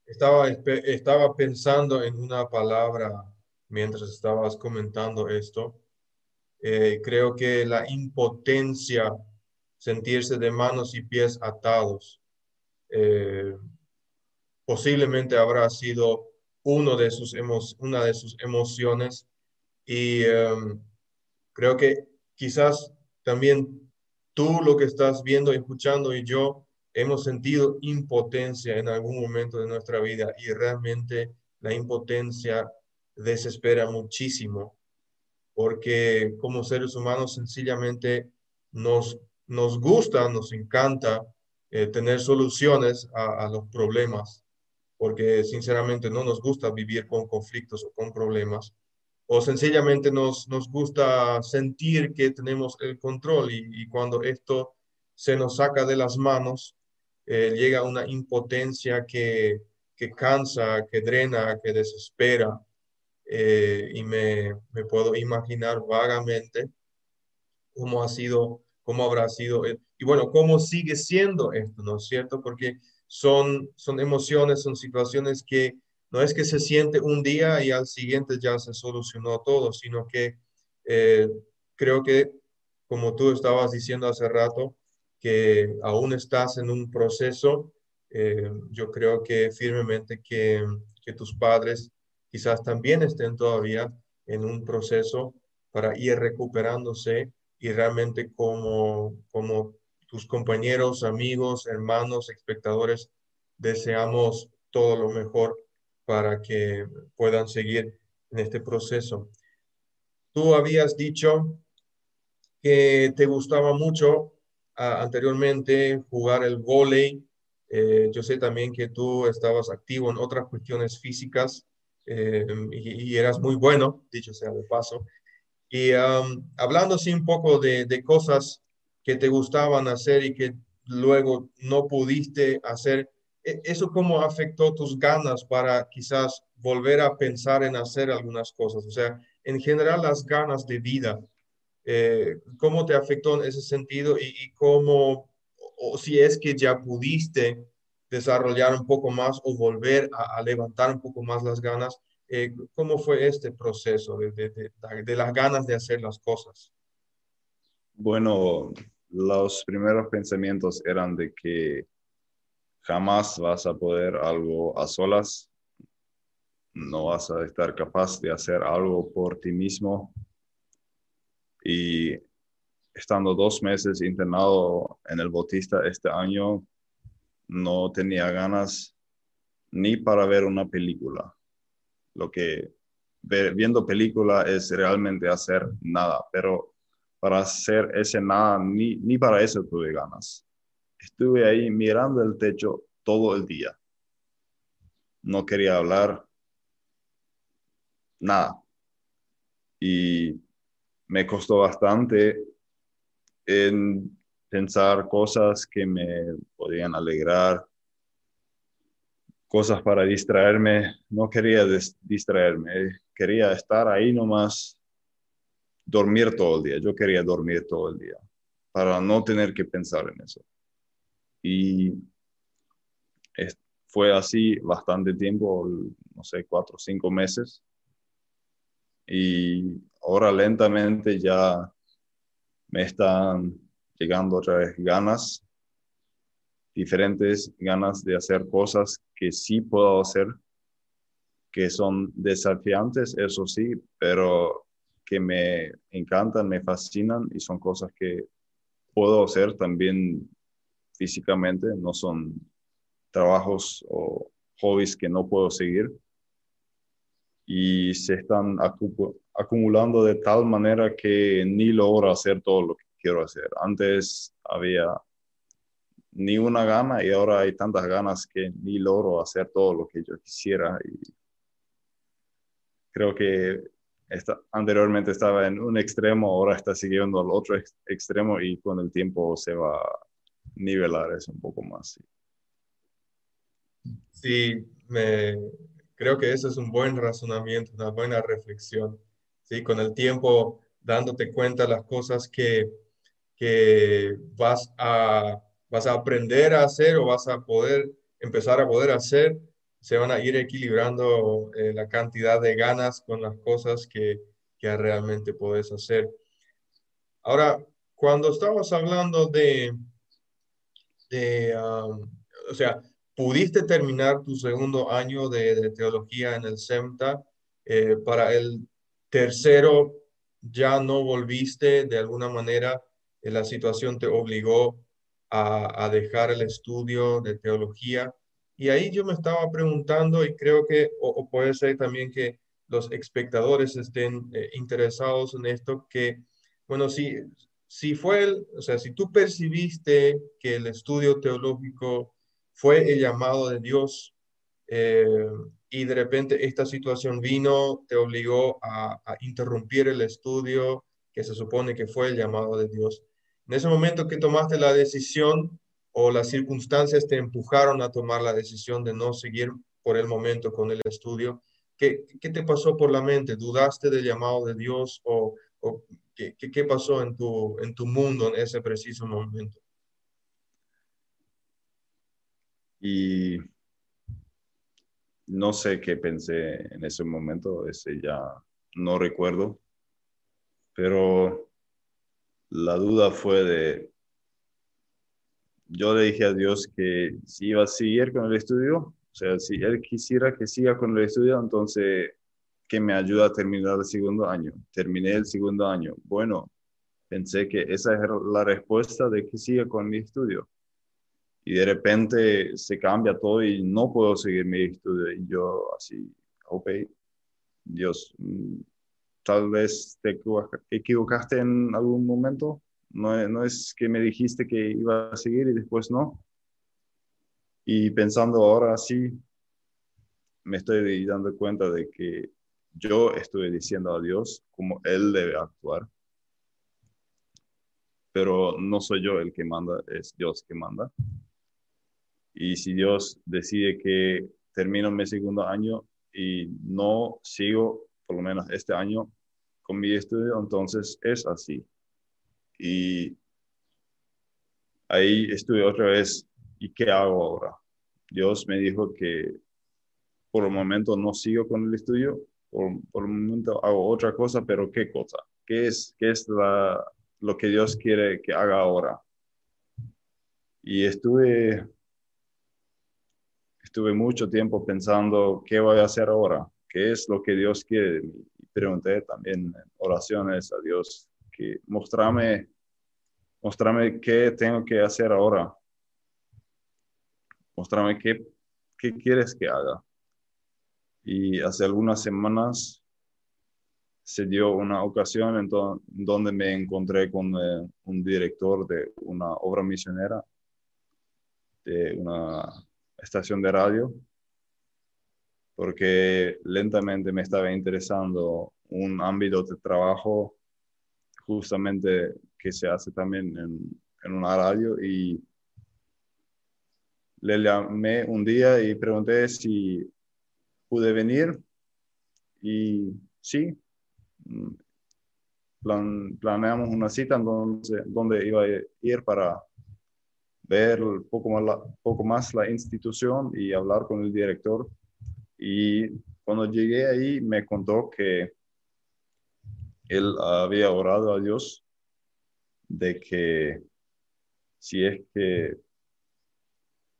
estaba, estaba pensando en una palabra mientras estabas comentando esto. Eh, creo que la impotencia sentirse de manos y pies atados. Eh, posiblemente habrá sido uno de sus una de sus emociones y em, creo que quizás también tú lo que estás viendo y escuchando y yo hemos sentido impotencia en algún momento de nuestra vida y realmente la impotencia desespera muchísimo porque como seres humanos sencillamente nos nos gusta, nos encanta eh, tener soluciones a, los problemas, porque sinceramente no nos gusta vivir con conflictos o con problemas, o sencillamente nos, nos gusta sentir que tenemos el control y, cuando esto se nos saca de las manos, eh, llega una impotencia que, que cansa, que drena, que desespera. Eh, y me, puedo imaginar vagamente cómo ha sido cómo habrá sido, eh, y bueno, cómo sigue siendo esto, ¿no es cierto? Porque son, son emociones, son situaciones que no es que se siente un día y al siguiente ya se solucionó todo, sino que eh, creo que, como tú estabas diciendo hace rato, que aún estás en un proceso, yo creo que firmemente que tus padres quizás también estén todavía en un proceso para ir recuperándose y realmente como, como tus compañeros, amigos, hermanos, espectadores, deseamos todo lo mejor para que puedan seguir en este proceso. Tú habías dicho que te gustaba mucho anteriormente jugar el vóley. Eh, yo sé también que tú estabas activo en otras cuestiones físicas eh, y, y, eras muy bueno, dicho sea de paso. Y hablando así un poco de, de, cosas que te gustaban hacer y que luego no pudiste hacer, ¿e, ¿eso cómo afectó tus ganas para quizás volver a pensar en hacer algunas cosas? O sea, en general las ganas de vida, eh, ¿cómo te afectó en ese sentido y, y cómo, o si es que ya pudiste desarrollar un poco más o volver a, levantar un poco más las ganas? Eh, ¿cómo fue este proceso de, de, de, las ganas de hacer las cosas? Bueno, los primeros pensamientos eran de que jamás vas a poder algo a solas, no vas a estar capaz de hacer algo por ti mismo. Y estando dos meses internado en el Bautista este año, no tenía ganas ni para ver una película lo que viendo película es realmente hacer nada, pero para hacer ese nada, ni, ni para eso tuve ganas. Estuve ahí mirando el techo todo el día. No quería hablar nada. Y me costó bastante en pensar cosas que me podían alegrar, cosas para distraerme. No quería distraerme, quería estar ahí nomás, dormir todo el día. Yo quería dormir todo el día para no tener que pensar en eso. Y fue así bastante tiempo, no sé, cuatro o cinco meses. Y ahora lentamente ya me están llegando otra vez ganas, diferentes ganas de hacer cosas que sí puedo hacer, que son desafiantes, eso sí, pero que me encantan, me fascinan y son cosas que puedo hacer también físicamente, no son trabajos o hobbies que no puedo seguir. Y se están acumulando de tal manera que ni logro hacer todo lo que quiero hacer. Antes había ni una gana y ahora hay tantas ganas que ni logro hacer todo lo que yo quisiera y creo que anteriormente estaba en un extremo, ahora está siguiendo al otro extremo y con el tiempo se va a nivelar eso un poco más. Sí, me, creo que eso es un buen razonamiento, una buena reflexión. Sí, con el tiempo dándote cuenta las cosas que, que vas, a, vas a aprender a hacer o vas a poder empezar a poder hacer se van a ir equilibrando eh, la cantidad de ganas con las cosas que, que realmente puedes hacer. Ahora, cuando estabas hablando de, de o sea, pudiste terminar tu segundo año de, teología en el SEMTA, eh, para el tercero ya no volviste de alguna manera, la situación te obligó a, a dejar el estudio de teología. Y ahí yo me estaba preguntando y creo que, o, puede ser también que los espectadores estén eh, interesados en esto, que, bueno, si, si fue, el, o sea, si tú percibiste que el estudio teológico fue el llamado de Dios eh, y de repente esta situación vino, te obligó a, a interrumpir el estudio que se supone que fue el llamado de Dios. En ese momento que tomaste la decisión, o las circunstancias te empujaron a tomar la decisión de no seguir por el momento con el estudio, ¿qué, qué te pasó por la mente? ¿Dudaste del llamado de Dios o, o qué, qué, pasó en tu, en tu mundo en ese preciso momento? Y no sé qué pensé en ese momento, ese ya no recuerdo, pero la duda fue de yo le dije a Dios que si iba a seguir con el estudio, o sea, si Él quisiera que siga con el estudio, entonces que me ayuda a terminar el segundo año. Terminé el segundo año. Bueno, pensé que esa era la respuesta de que siga con mi estudio. Y de repente se cambia todo y no puedo seguir mi estudio. Y yo así, ok, Dios, mm, tal vez te equivocaste en algún momento, no, es que me dijiste que iba a seguir y después no. Y pensando ahora sí, me estoy dando cuenta de que yo estoy diciendo a Dios cómo Él debe actuar. Pero no soy yo el que manda, es Dios que manda. Y si Dios decide que termino mi segundo año y no sigo, por lo menos este año, con mi estudio, entonces es así. Y ahí estuve otra vez, ¿y qué hago ahora? Dios me dijo que por el momento no sigo con el estudio, por, por el momento hago otra cosa, pero ¿qué cosa? ¿Qué es, qué es lo que Dios quiere que haga ahora? Y estuve, estuve mucho tiempo pensando, ¿qué voy a hacer ahora? ¿Qué es lo que Dios quiere? Y pregunté también oraciones a Dios, que mostrame, mostrame qué tengo que hacer ahora. Mostrame qué, qué quieres que haga. Y hace algunas semanas se dio una ocasión en donde me encontré con eh, un director de una obra misionera de una estación de radio, porque lentamente me estaba interesando un ámbito de trabajo justamente que se hace también en, en una radio y le llamé un día y pregunté si pude venir y sí, mm, planeamos una cita donde, donde iba a ir para ver poco más, la, poco más la institución y hablar con el director. Y cuando llegué ahí me contó que él había orado a Dios de que si es que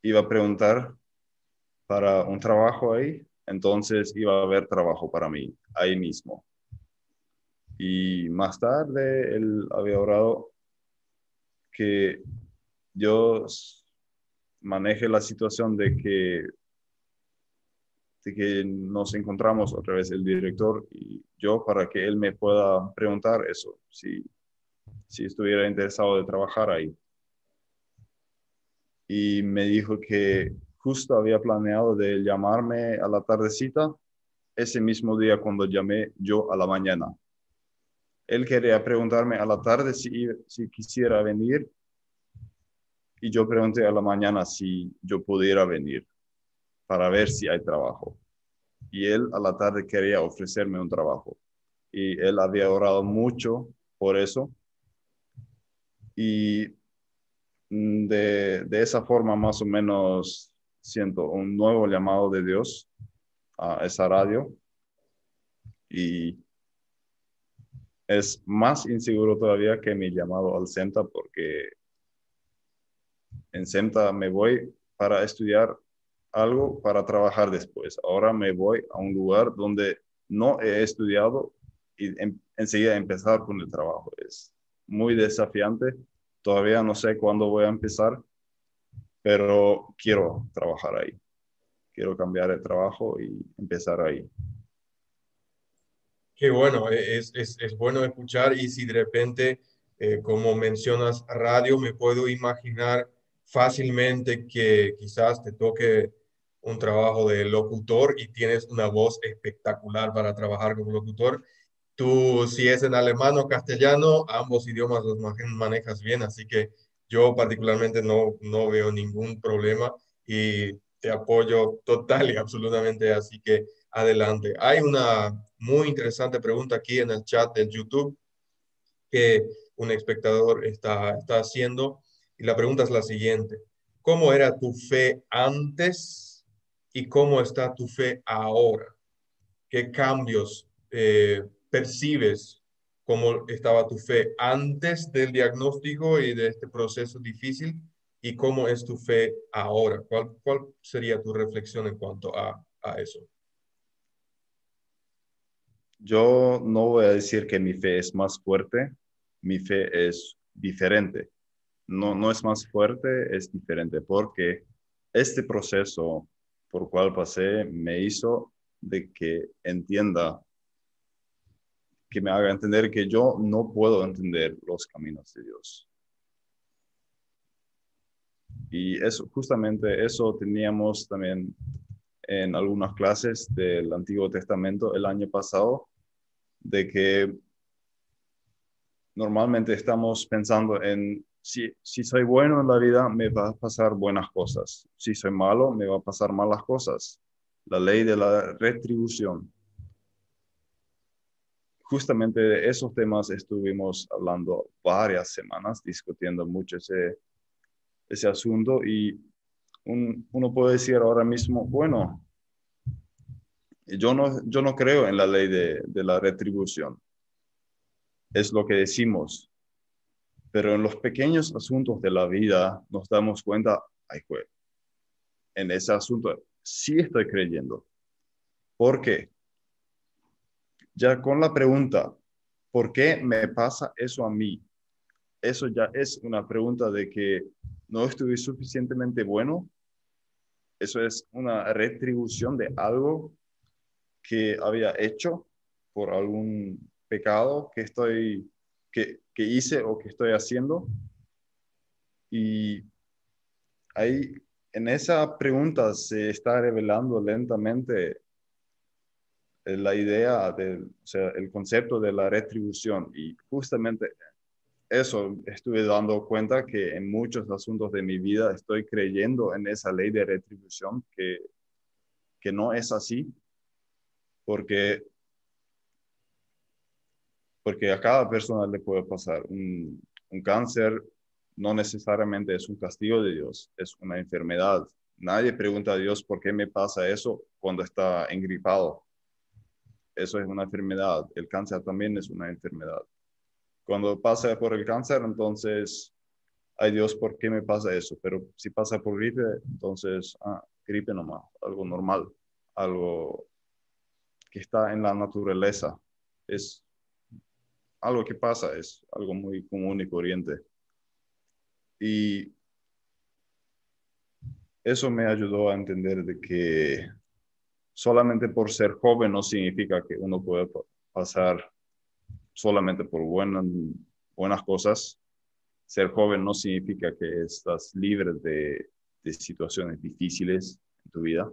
iba a preguntar para un trabajo ahí, entonces iba a haber trabajo para mí ahí mismo. Y más tarde él había orado que Dios maneje la situación de que, de que nos encontramos otra vez el director y yo para que él me pueda preguntar eso, si, si estuviera interesado de trabajar ahí. Y me dijo que justo había planeado de llamarme a la tardecita ese mismo día cuando llamé yo a la mañana. Él quería preguntarme a la tarde si, si quisiera venir y yo pregunté a la mañana si yo pudiera venir para ver si hay trabajo. Y él a la tarde quería ofrecerme un trabajo. Y él había orado mucho por eso. Y mm, de, de esa forma más o menos siento un nuevo llamado de Dios a esa radio. Y es más inseguro todavía que mi llamado al CENTA porque en CENTA me voy para estudiar algo para trabajar después. Ahora me voy a un lugar donde no he estudiado y enseguida empezar con el trabajo. Es muy desafiante. Todavía no sé cuándo voy a empezar, pero quiero trabajar ahí. Quiero cambiar el trabajo y empezar ahí. Qué bueno, e, es, es, es bueno escuchar y si de repente, eh, como mencionas radio, me puedo imaginar fácilmente que quizás te toque un trabajo de locutor y tienes una voz espectacular para trabajar como locutor. Tú, si es en alemán o castellano, ambos idiomas los manejas bien, así que yo particularmente no, no veo ningún problema y te apoyo total y absolutamente, así que adelante. Hay una muy interesante pregunta aquí en el chat del YouTube que un espectador está, está haciendo y la pregunta es la siguiente. ¿Cómo era tu fe antes y cómo está tu fe ahora? ¿Qué cambios eh, percibes? ¿Cómo estaba tu fe antes del diagnóstico y de este proceso difícil? ¿Y cómo es tu fe ahora? ¿Cuál, cuál sería tu reflexión en cuanto a, a eso? Yo no voy a decir que mi fe es más fuerte, mi fe es diferente. No, no es más fuerte, es diferente, porque este proceso por cual pasé me hizo de que entienda, que me haga entender que yo no puedo entender los caminos de Dios. Y eso, justamente eso teníamos también en algunas clases del Antiguo Testamento el año pasado, de que normalmente estamos pensando en si, soy bueno en la vida, me va a pasar buenas cosas. Si soy malo, me va a pasar malas cosas. La ley de la retribución. Justamente de esos temas estuvimos hablando varias semanas, discutiendo mucho ese, ese asunto y uno puede decir ahora mismo, bueno, yo no, yo no creo en la ley de, la retribución. Es lo que decimos. Pero en los pequeños asuntos de la vida nos damos cuenta, ay, en ese asunto sí estoy creyendo. ¿Por qué? Ya con la pregunta, ¿por qué me pasa eso a mí? Eso ya es una pregunta de que no estuve suficientemente bueno. Eso es una retribución de algo que había hecho por algún pecado que estoy que, que hice o que estoy haciendo. Y ahí en esa pregunta se está revelando lentamente la idea del, o sea, el concepto de la retribución. Y justamente eso estuve dando cuenta que en muchos asuntos de mi vida estoy creyendo en esa ley de retribución que, que no es así porque, porque a cada persona le puede pasar un, cáncer, no necesariamente es un castigo de Dios, es una enfermedad. Nadie pregunta a Dios por qué me pasa eso cuando está engripado. Eso es una enfermedad. El cáncer también es una enfermedad. Cuando pasa por el cáncer, entonces, ay Dios, ¿por qué me pasa eso? Pero si pasa por gripe, entonces, ah, gripe nomás, algo normal, algo que está en la naturaleza. Es algo que pasa, es algo muy común y corriente. Y eso me ayudó a entender de que solamente por ser joven no significa que uno puede pasar solamente por buenas, buenas cosas. Ser joven no significa que estás libre de, de situaciones difíciles en tu vida.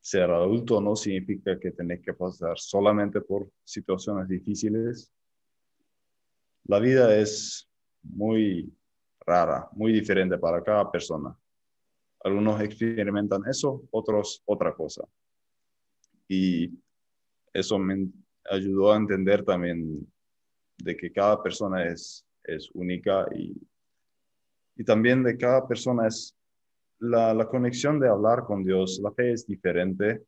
Ser adulto no significa que tenés que pasar solamente por situaciones difíciles. La vida es muy rara, muy diferente para cada persona. Algunos experimentan eso, otros otra cosa. Y eso me ayudó a entender también de que cada persona es, es única y, y también de cada persona es la, la conexión de hablar con Dios. La fe es diferente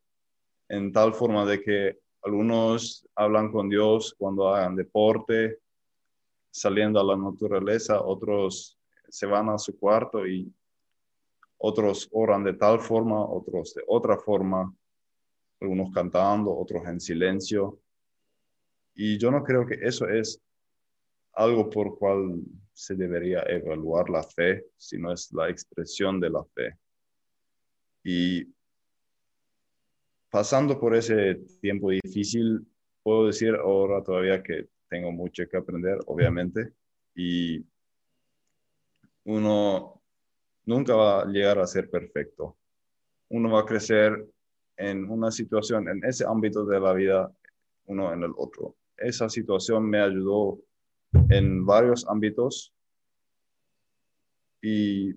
en tal forma de que algunos hablan con Dios cuando hagan deporte, saliendo a la naturaleza, otros se van a su cuarto y otros oran de tal forma, otros de otra forma, algunos cantando, otros en silencio. Y yo no creo que eso es algo por cual se debería evaluar la fe, sino es la expresión de la fe. Y pasando por ese tiempo difícil, puedo decir ahora todavía que tengo mucho que aprender, obviamente, y uno nunca va a llegar a ser perfecto. Uno va a crecer en una situación, en ese ámbito de la vida, uno en el otro. Esa situación me ayudó en varios ámbitos y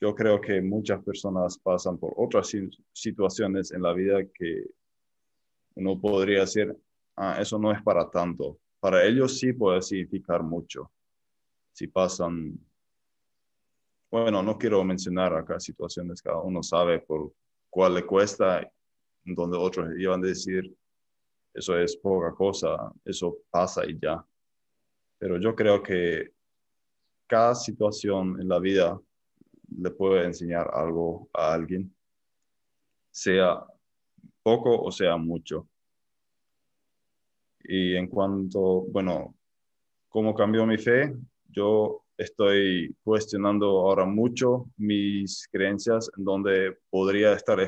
yo creo que muchas personas pasan por otras situaciones en la vida que uno podría decir, ah, eso no es para tanto. Para ellos sí puede significar mucho si pasan, bueno, no quiero mencionar acá situaciones, cada uno sabe por cuál le cuesta, donde otros iban a decir, eso es poca cosa, eso pasa y ya. Pero yo creo que cada situación en la vida le puede enseñar algo a alguien, sea poco o sea mucho. Y en cuanto, bueno, ¿cómo cambió mi fe? Yo estoy cuestionando ahora mucho mis creencias en donde podría estar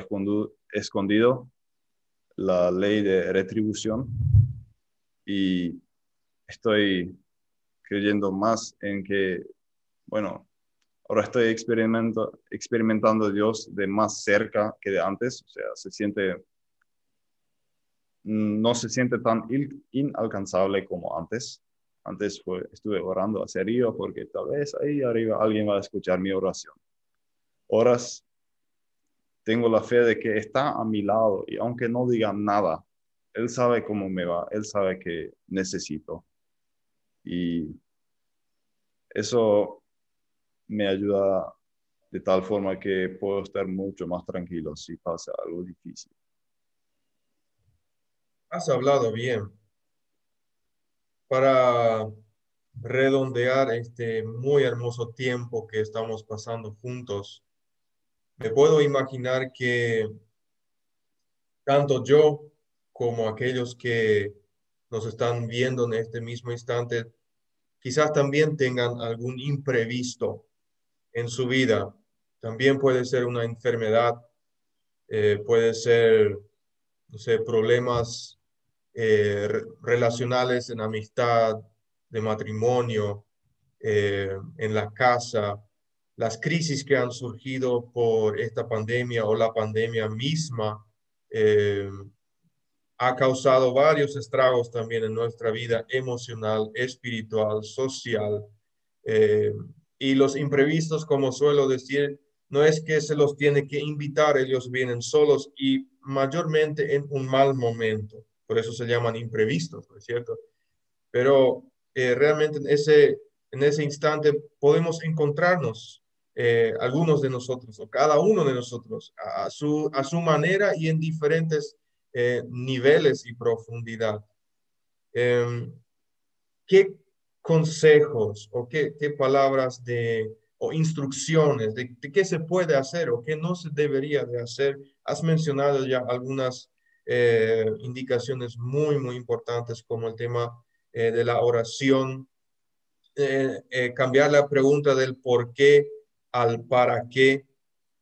escondido la ley de retribución y estoy creyendo más en que, bueno, ahora estoy experimentando, experimentando a Dios de más cerca que de antes, o sea, se siente, no se siente tan inalcanzable como antes. Antes estuve orando hacia arriba porque tal vez ahí arriba alguien va a escuchar mi oración. Horas tengo la fe de que está a mi lado y aunque no diga nada, Él sabe cómo me va, Él sabe que necesito. Y eso me ayuda de tal forma que puedo estar mucho más tranquilo si pasa algo difícil. Has hablado bien para redondear este muy hermoso tiempo que estamos pasando juntos. Me puedo imaginar que tanto yo como aquellos que nos están viendo en este mismo instante, quizás también tengan algún imprevisto en su vida. También puede ser una enfermedad, eh, puede ser, no sé, problemas eh, relacionales en amistad, de matrimonio, eh, en la casa, las crisis que han surgido por esta pandemia o la pandemia misma eh, ha causado varios estragos también en nuestra vida emocional, espiritual, social. y los imprevistos, como suelo decir, no es que se los tiene que invitar, ellos vienen solos y mayormente en un mal momento por eso se llaman imprevistos, ¿no cierto? Pero eh, realmente ese en ese instante podemos encontrarnos eh, algunos de nosotros o cada uno de nosotros a, su, a su manera y en diferentes eh, niveles y profundidad. Em, ¿Qué consejos o qué, palabras de o instrucciones de, qué se puede hacer o qué no se debería de hacer? Has mencionado ya algunas eh, indicaciones muy, muy importantes como el tema de la oración, cambiar la pregunta del por qué al para qué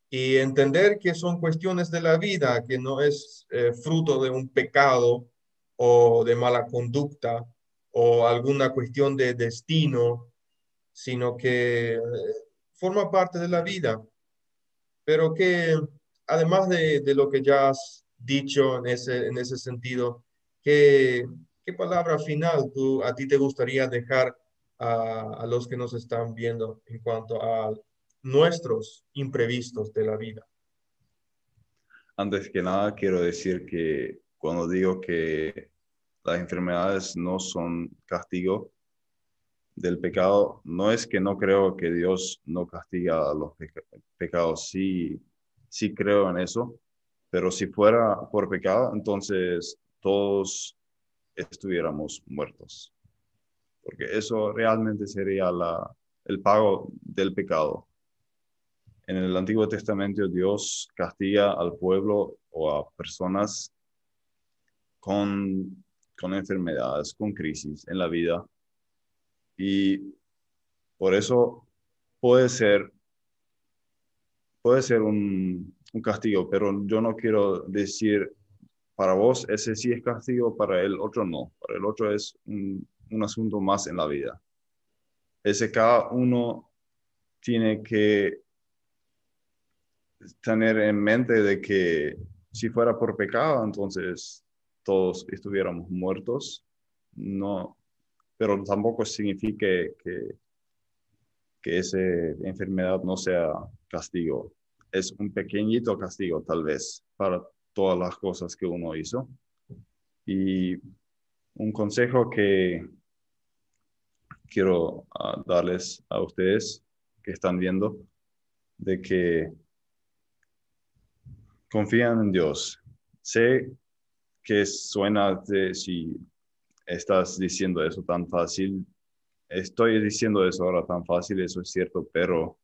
y entender que son cuestiones de la vida, que no es eh, fruto de un pecado o de mala conducta o alguna cuestión de destino, sino que eh, forma parte de la vida, pero que además de, lo que ya has dicho en ese, en ese sentido, ¿qué, ¿qué palabra final tú, a ti te gustaría dejar a, a los que nos están viendo en cuanto a nuestros imprevistos de la vida. Antes que nada, quiero decir que cuando digo que las enfermedades no son castigo del pecado, no es que no creo que Dios no castiga los pecados, sí, sí creo en eso, pero si fuera por pecado, entonces todos estuviéramos muertos, porque eso realmente sería la, el pago del pecado. En el Antiguo Testamento Dios castiga al pueblo o a personas con, con enfermedades, con crisis en la vida. Y por eso puede ser, puede ser un, un castigo, pero yo no quiero decir para vos ese sí es castigo, para el otro no. Para el otro es un, un asunto más en la vida. Ese cada uno tiene que tener en mente de que si fuera por pecado, entonces todos estuviéramos muertos. No, pero tampoco significa que, que esa enfermedad no sea castigo. Es un pequeñito castigo, tal vez, para todas las cosas que uno hizo. Y un consejo que quiero ah, darles a ustedes que están viendo, de que confían en Dios. Sé que suena de si estás diciendo eso tan fácil. Estoy diciendo eso ahora tan fácil, eso es cierto, pero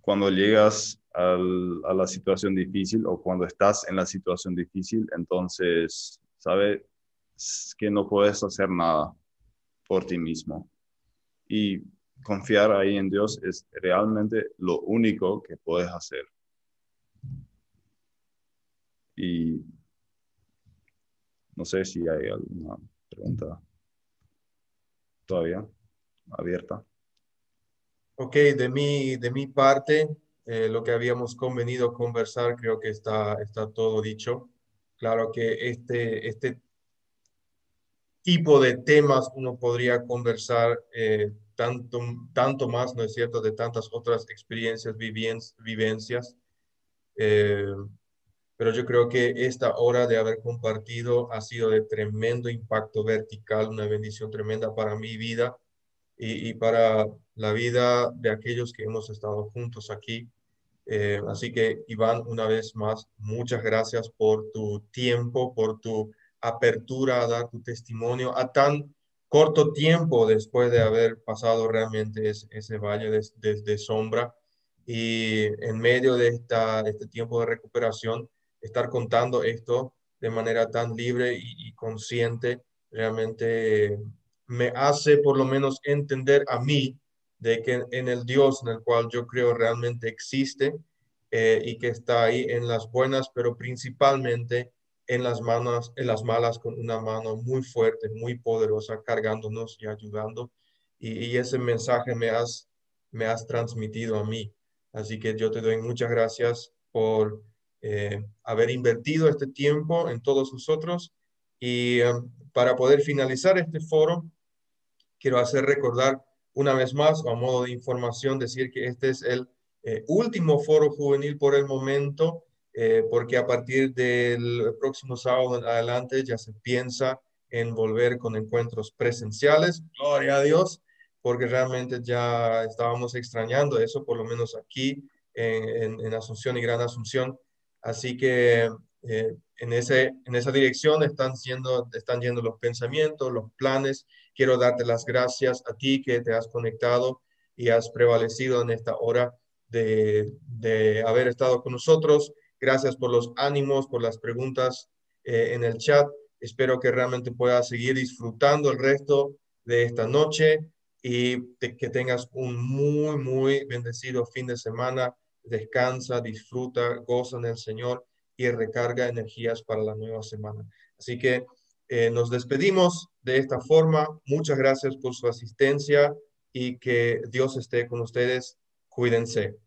cuando llegas a la situación difícil o cuando estás en la situación difícil, entonces sabes que no puedes hacer nada por ti mismo. Y confiar ahí en Dios es realmente lo único que puedes hacer. Y no sé si hay alguna pregunta todavía abierta. Ok, de mi, de mi parte, eh, lo que habíamos convenido conversar, creo que está, está todo dicho. Claro que este, este tipo de temas uno podría conversar eh, tanto, tanto más, ¿no es cierto?, de tantas otras experiencias, vivencias. Eh, pero yo creo que esta hora de haber compartido ha sido de tremendo impacto vertical, una bendición tremenda para mi vida y, para la vida de aquellos que hemos estado juntos aquí. Eh, así que, Iván, una vez más, muchas gracias por tu tiempo, por tu apertura a dar tu testimonio a tan corto tiempo después de haber pasado realmente ese, valle de, sombra y en medio de, esta, de este tiempo de recuperación estar contando esto de manera tan libre y, consciente realmente me hace por lo menos entender a mí de que en el Dios en el cual yo creo realmente existe eh, y que está ahí en las buenas, pero principalmente en las manos, en las malas con una mano muy fuerte, muy poderosa, cargándonos y ayudando. Y, ese mensaje me has, me has transmitido a mí. Así que yo te doy muchas gracias por eh, haber invertido este tiempo en todos nosotros. Y eh, para poder finalizar este foro, quiero hacer recordar una vez más, a modo de información, decir que este es el eh, último foro juvenil por el momento, porque a partir del próximo sábado en adelante ya se piensa en volver con encuentros presenciales. Gloria a Dios, porque realmente ya estábamos extrañando eso, por lo menos aquí en, en, Asunción y Gran Asunción. Así que eh, en, ese, en esa dirección están, siendo, están yendo los pensamientos, los planes. Quiero darte las gracias a ti que te has conectado y has prevalecido en esta hora de, de haber estado con nosotros. Gracias por los ánimos, por las preguntas eh, en el chat. Espero que realmente puedas seguir disfrutando el resto de esta noche y que tengas un muy, muy bendecido fin de semana. Descansa, disfruta, goza en el Señor y recarga energías para la nueva semana. Así que eh, nos despedimos de esta forma. Muchas gracias por su asistencia y que Dios esté con ustedes. Cuídense.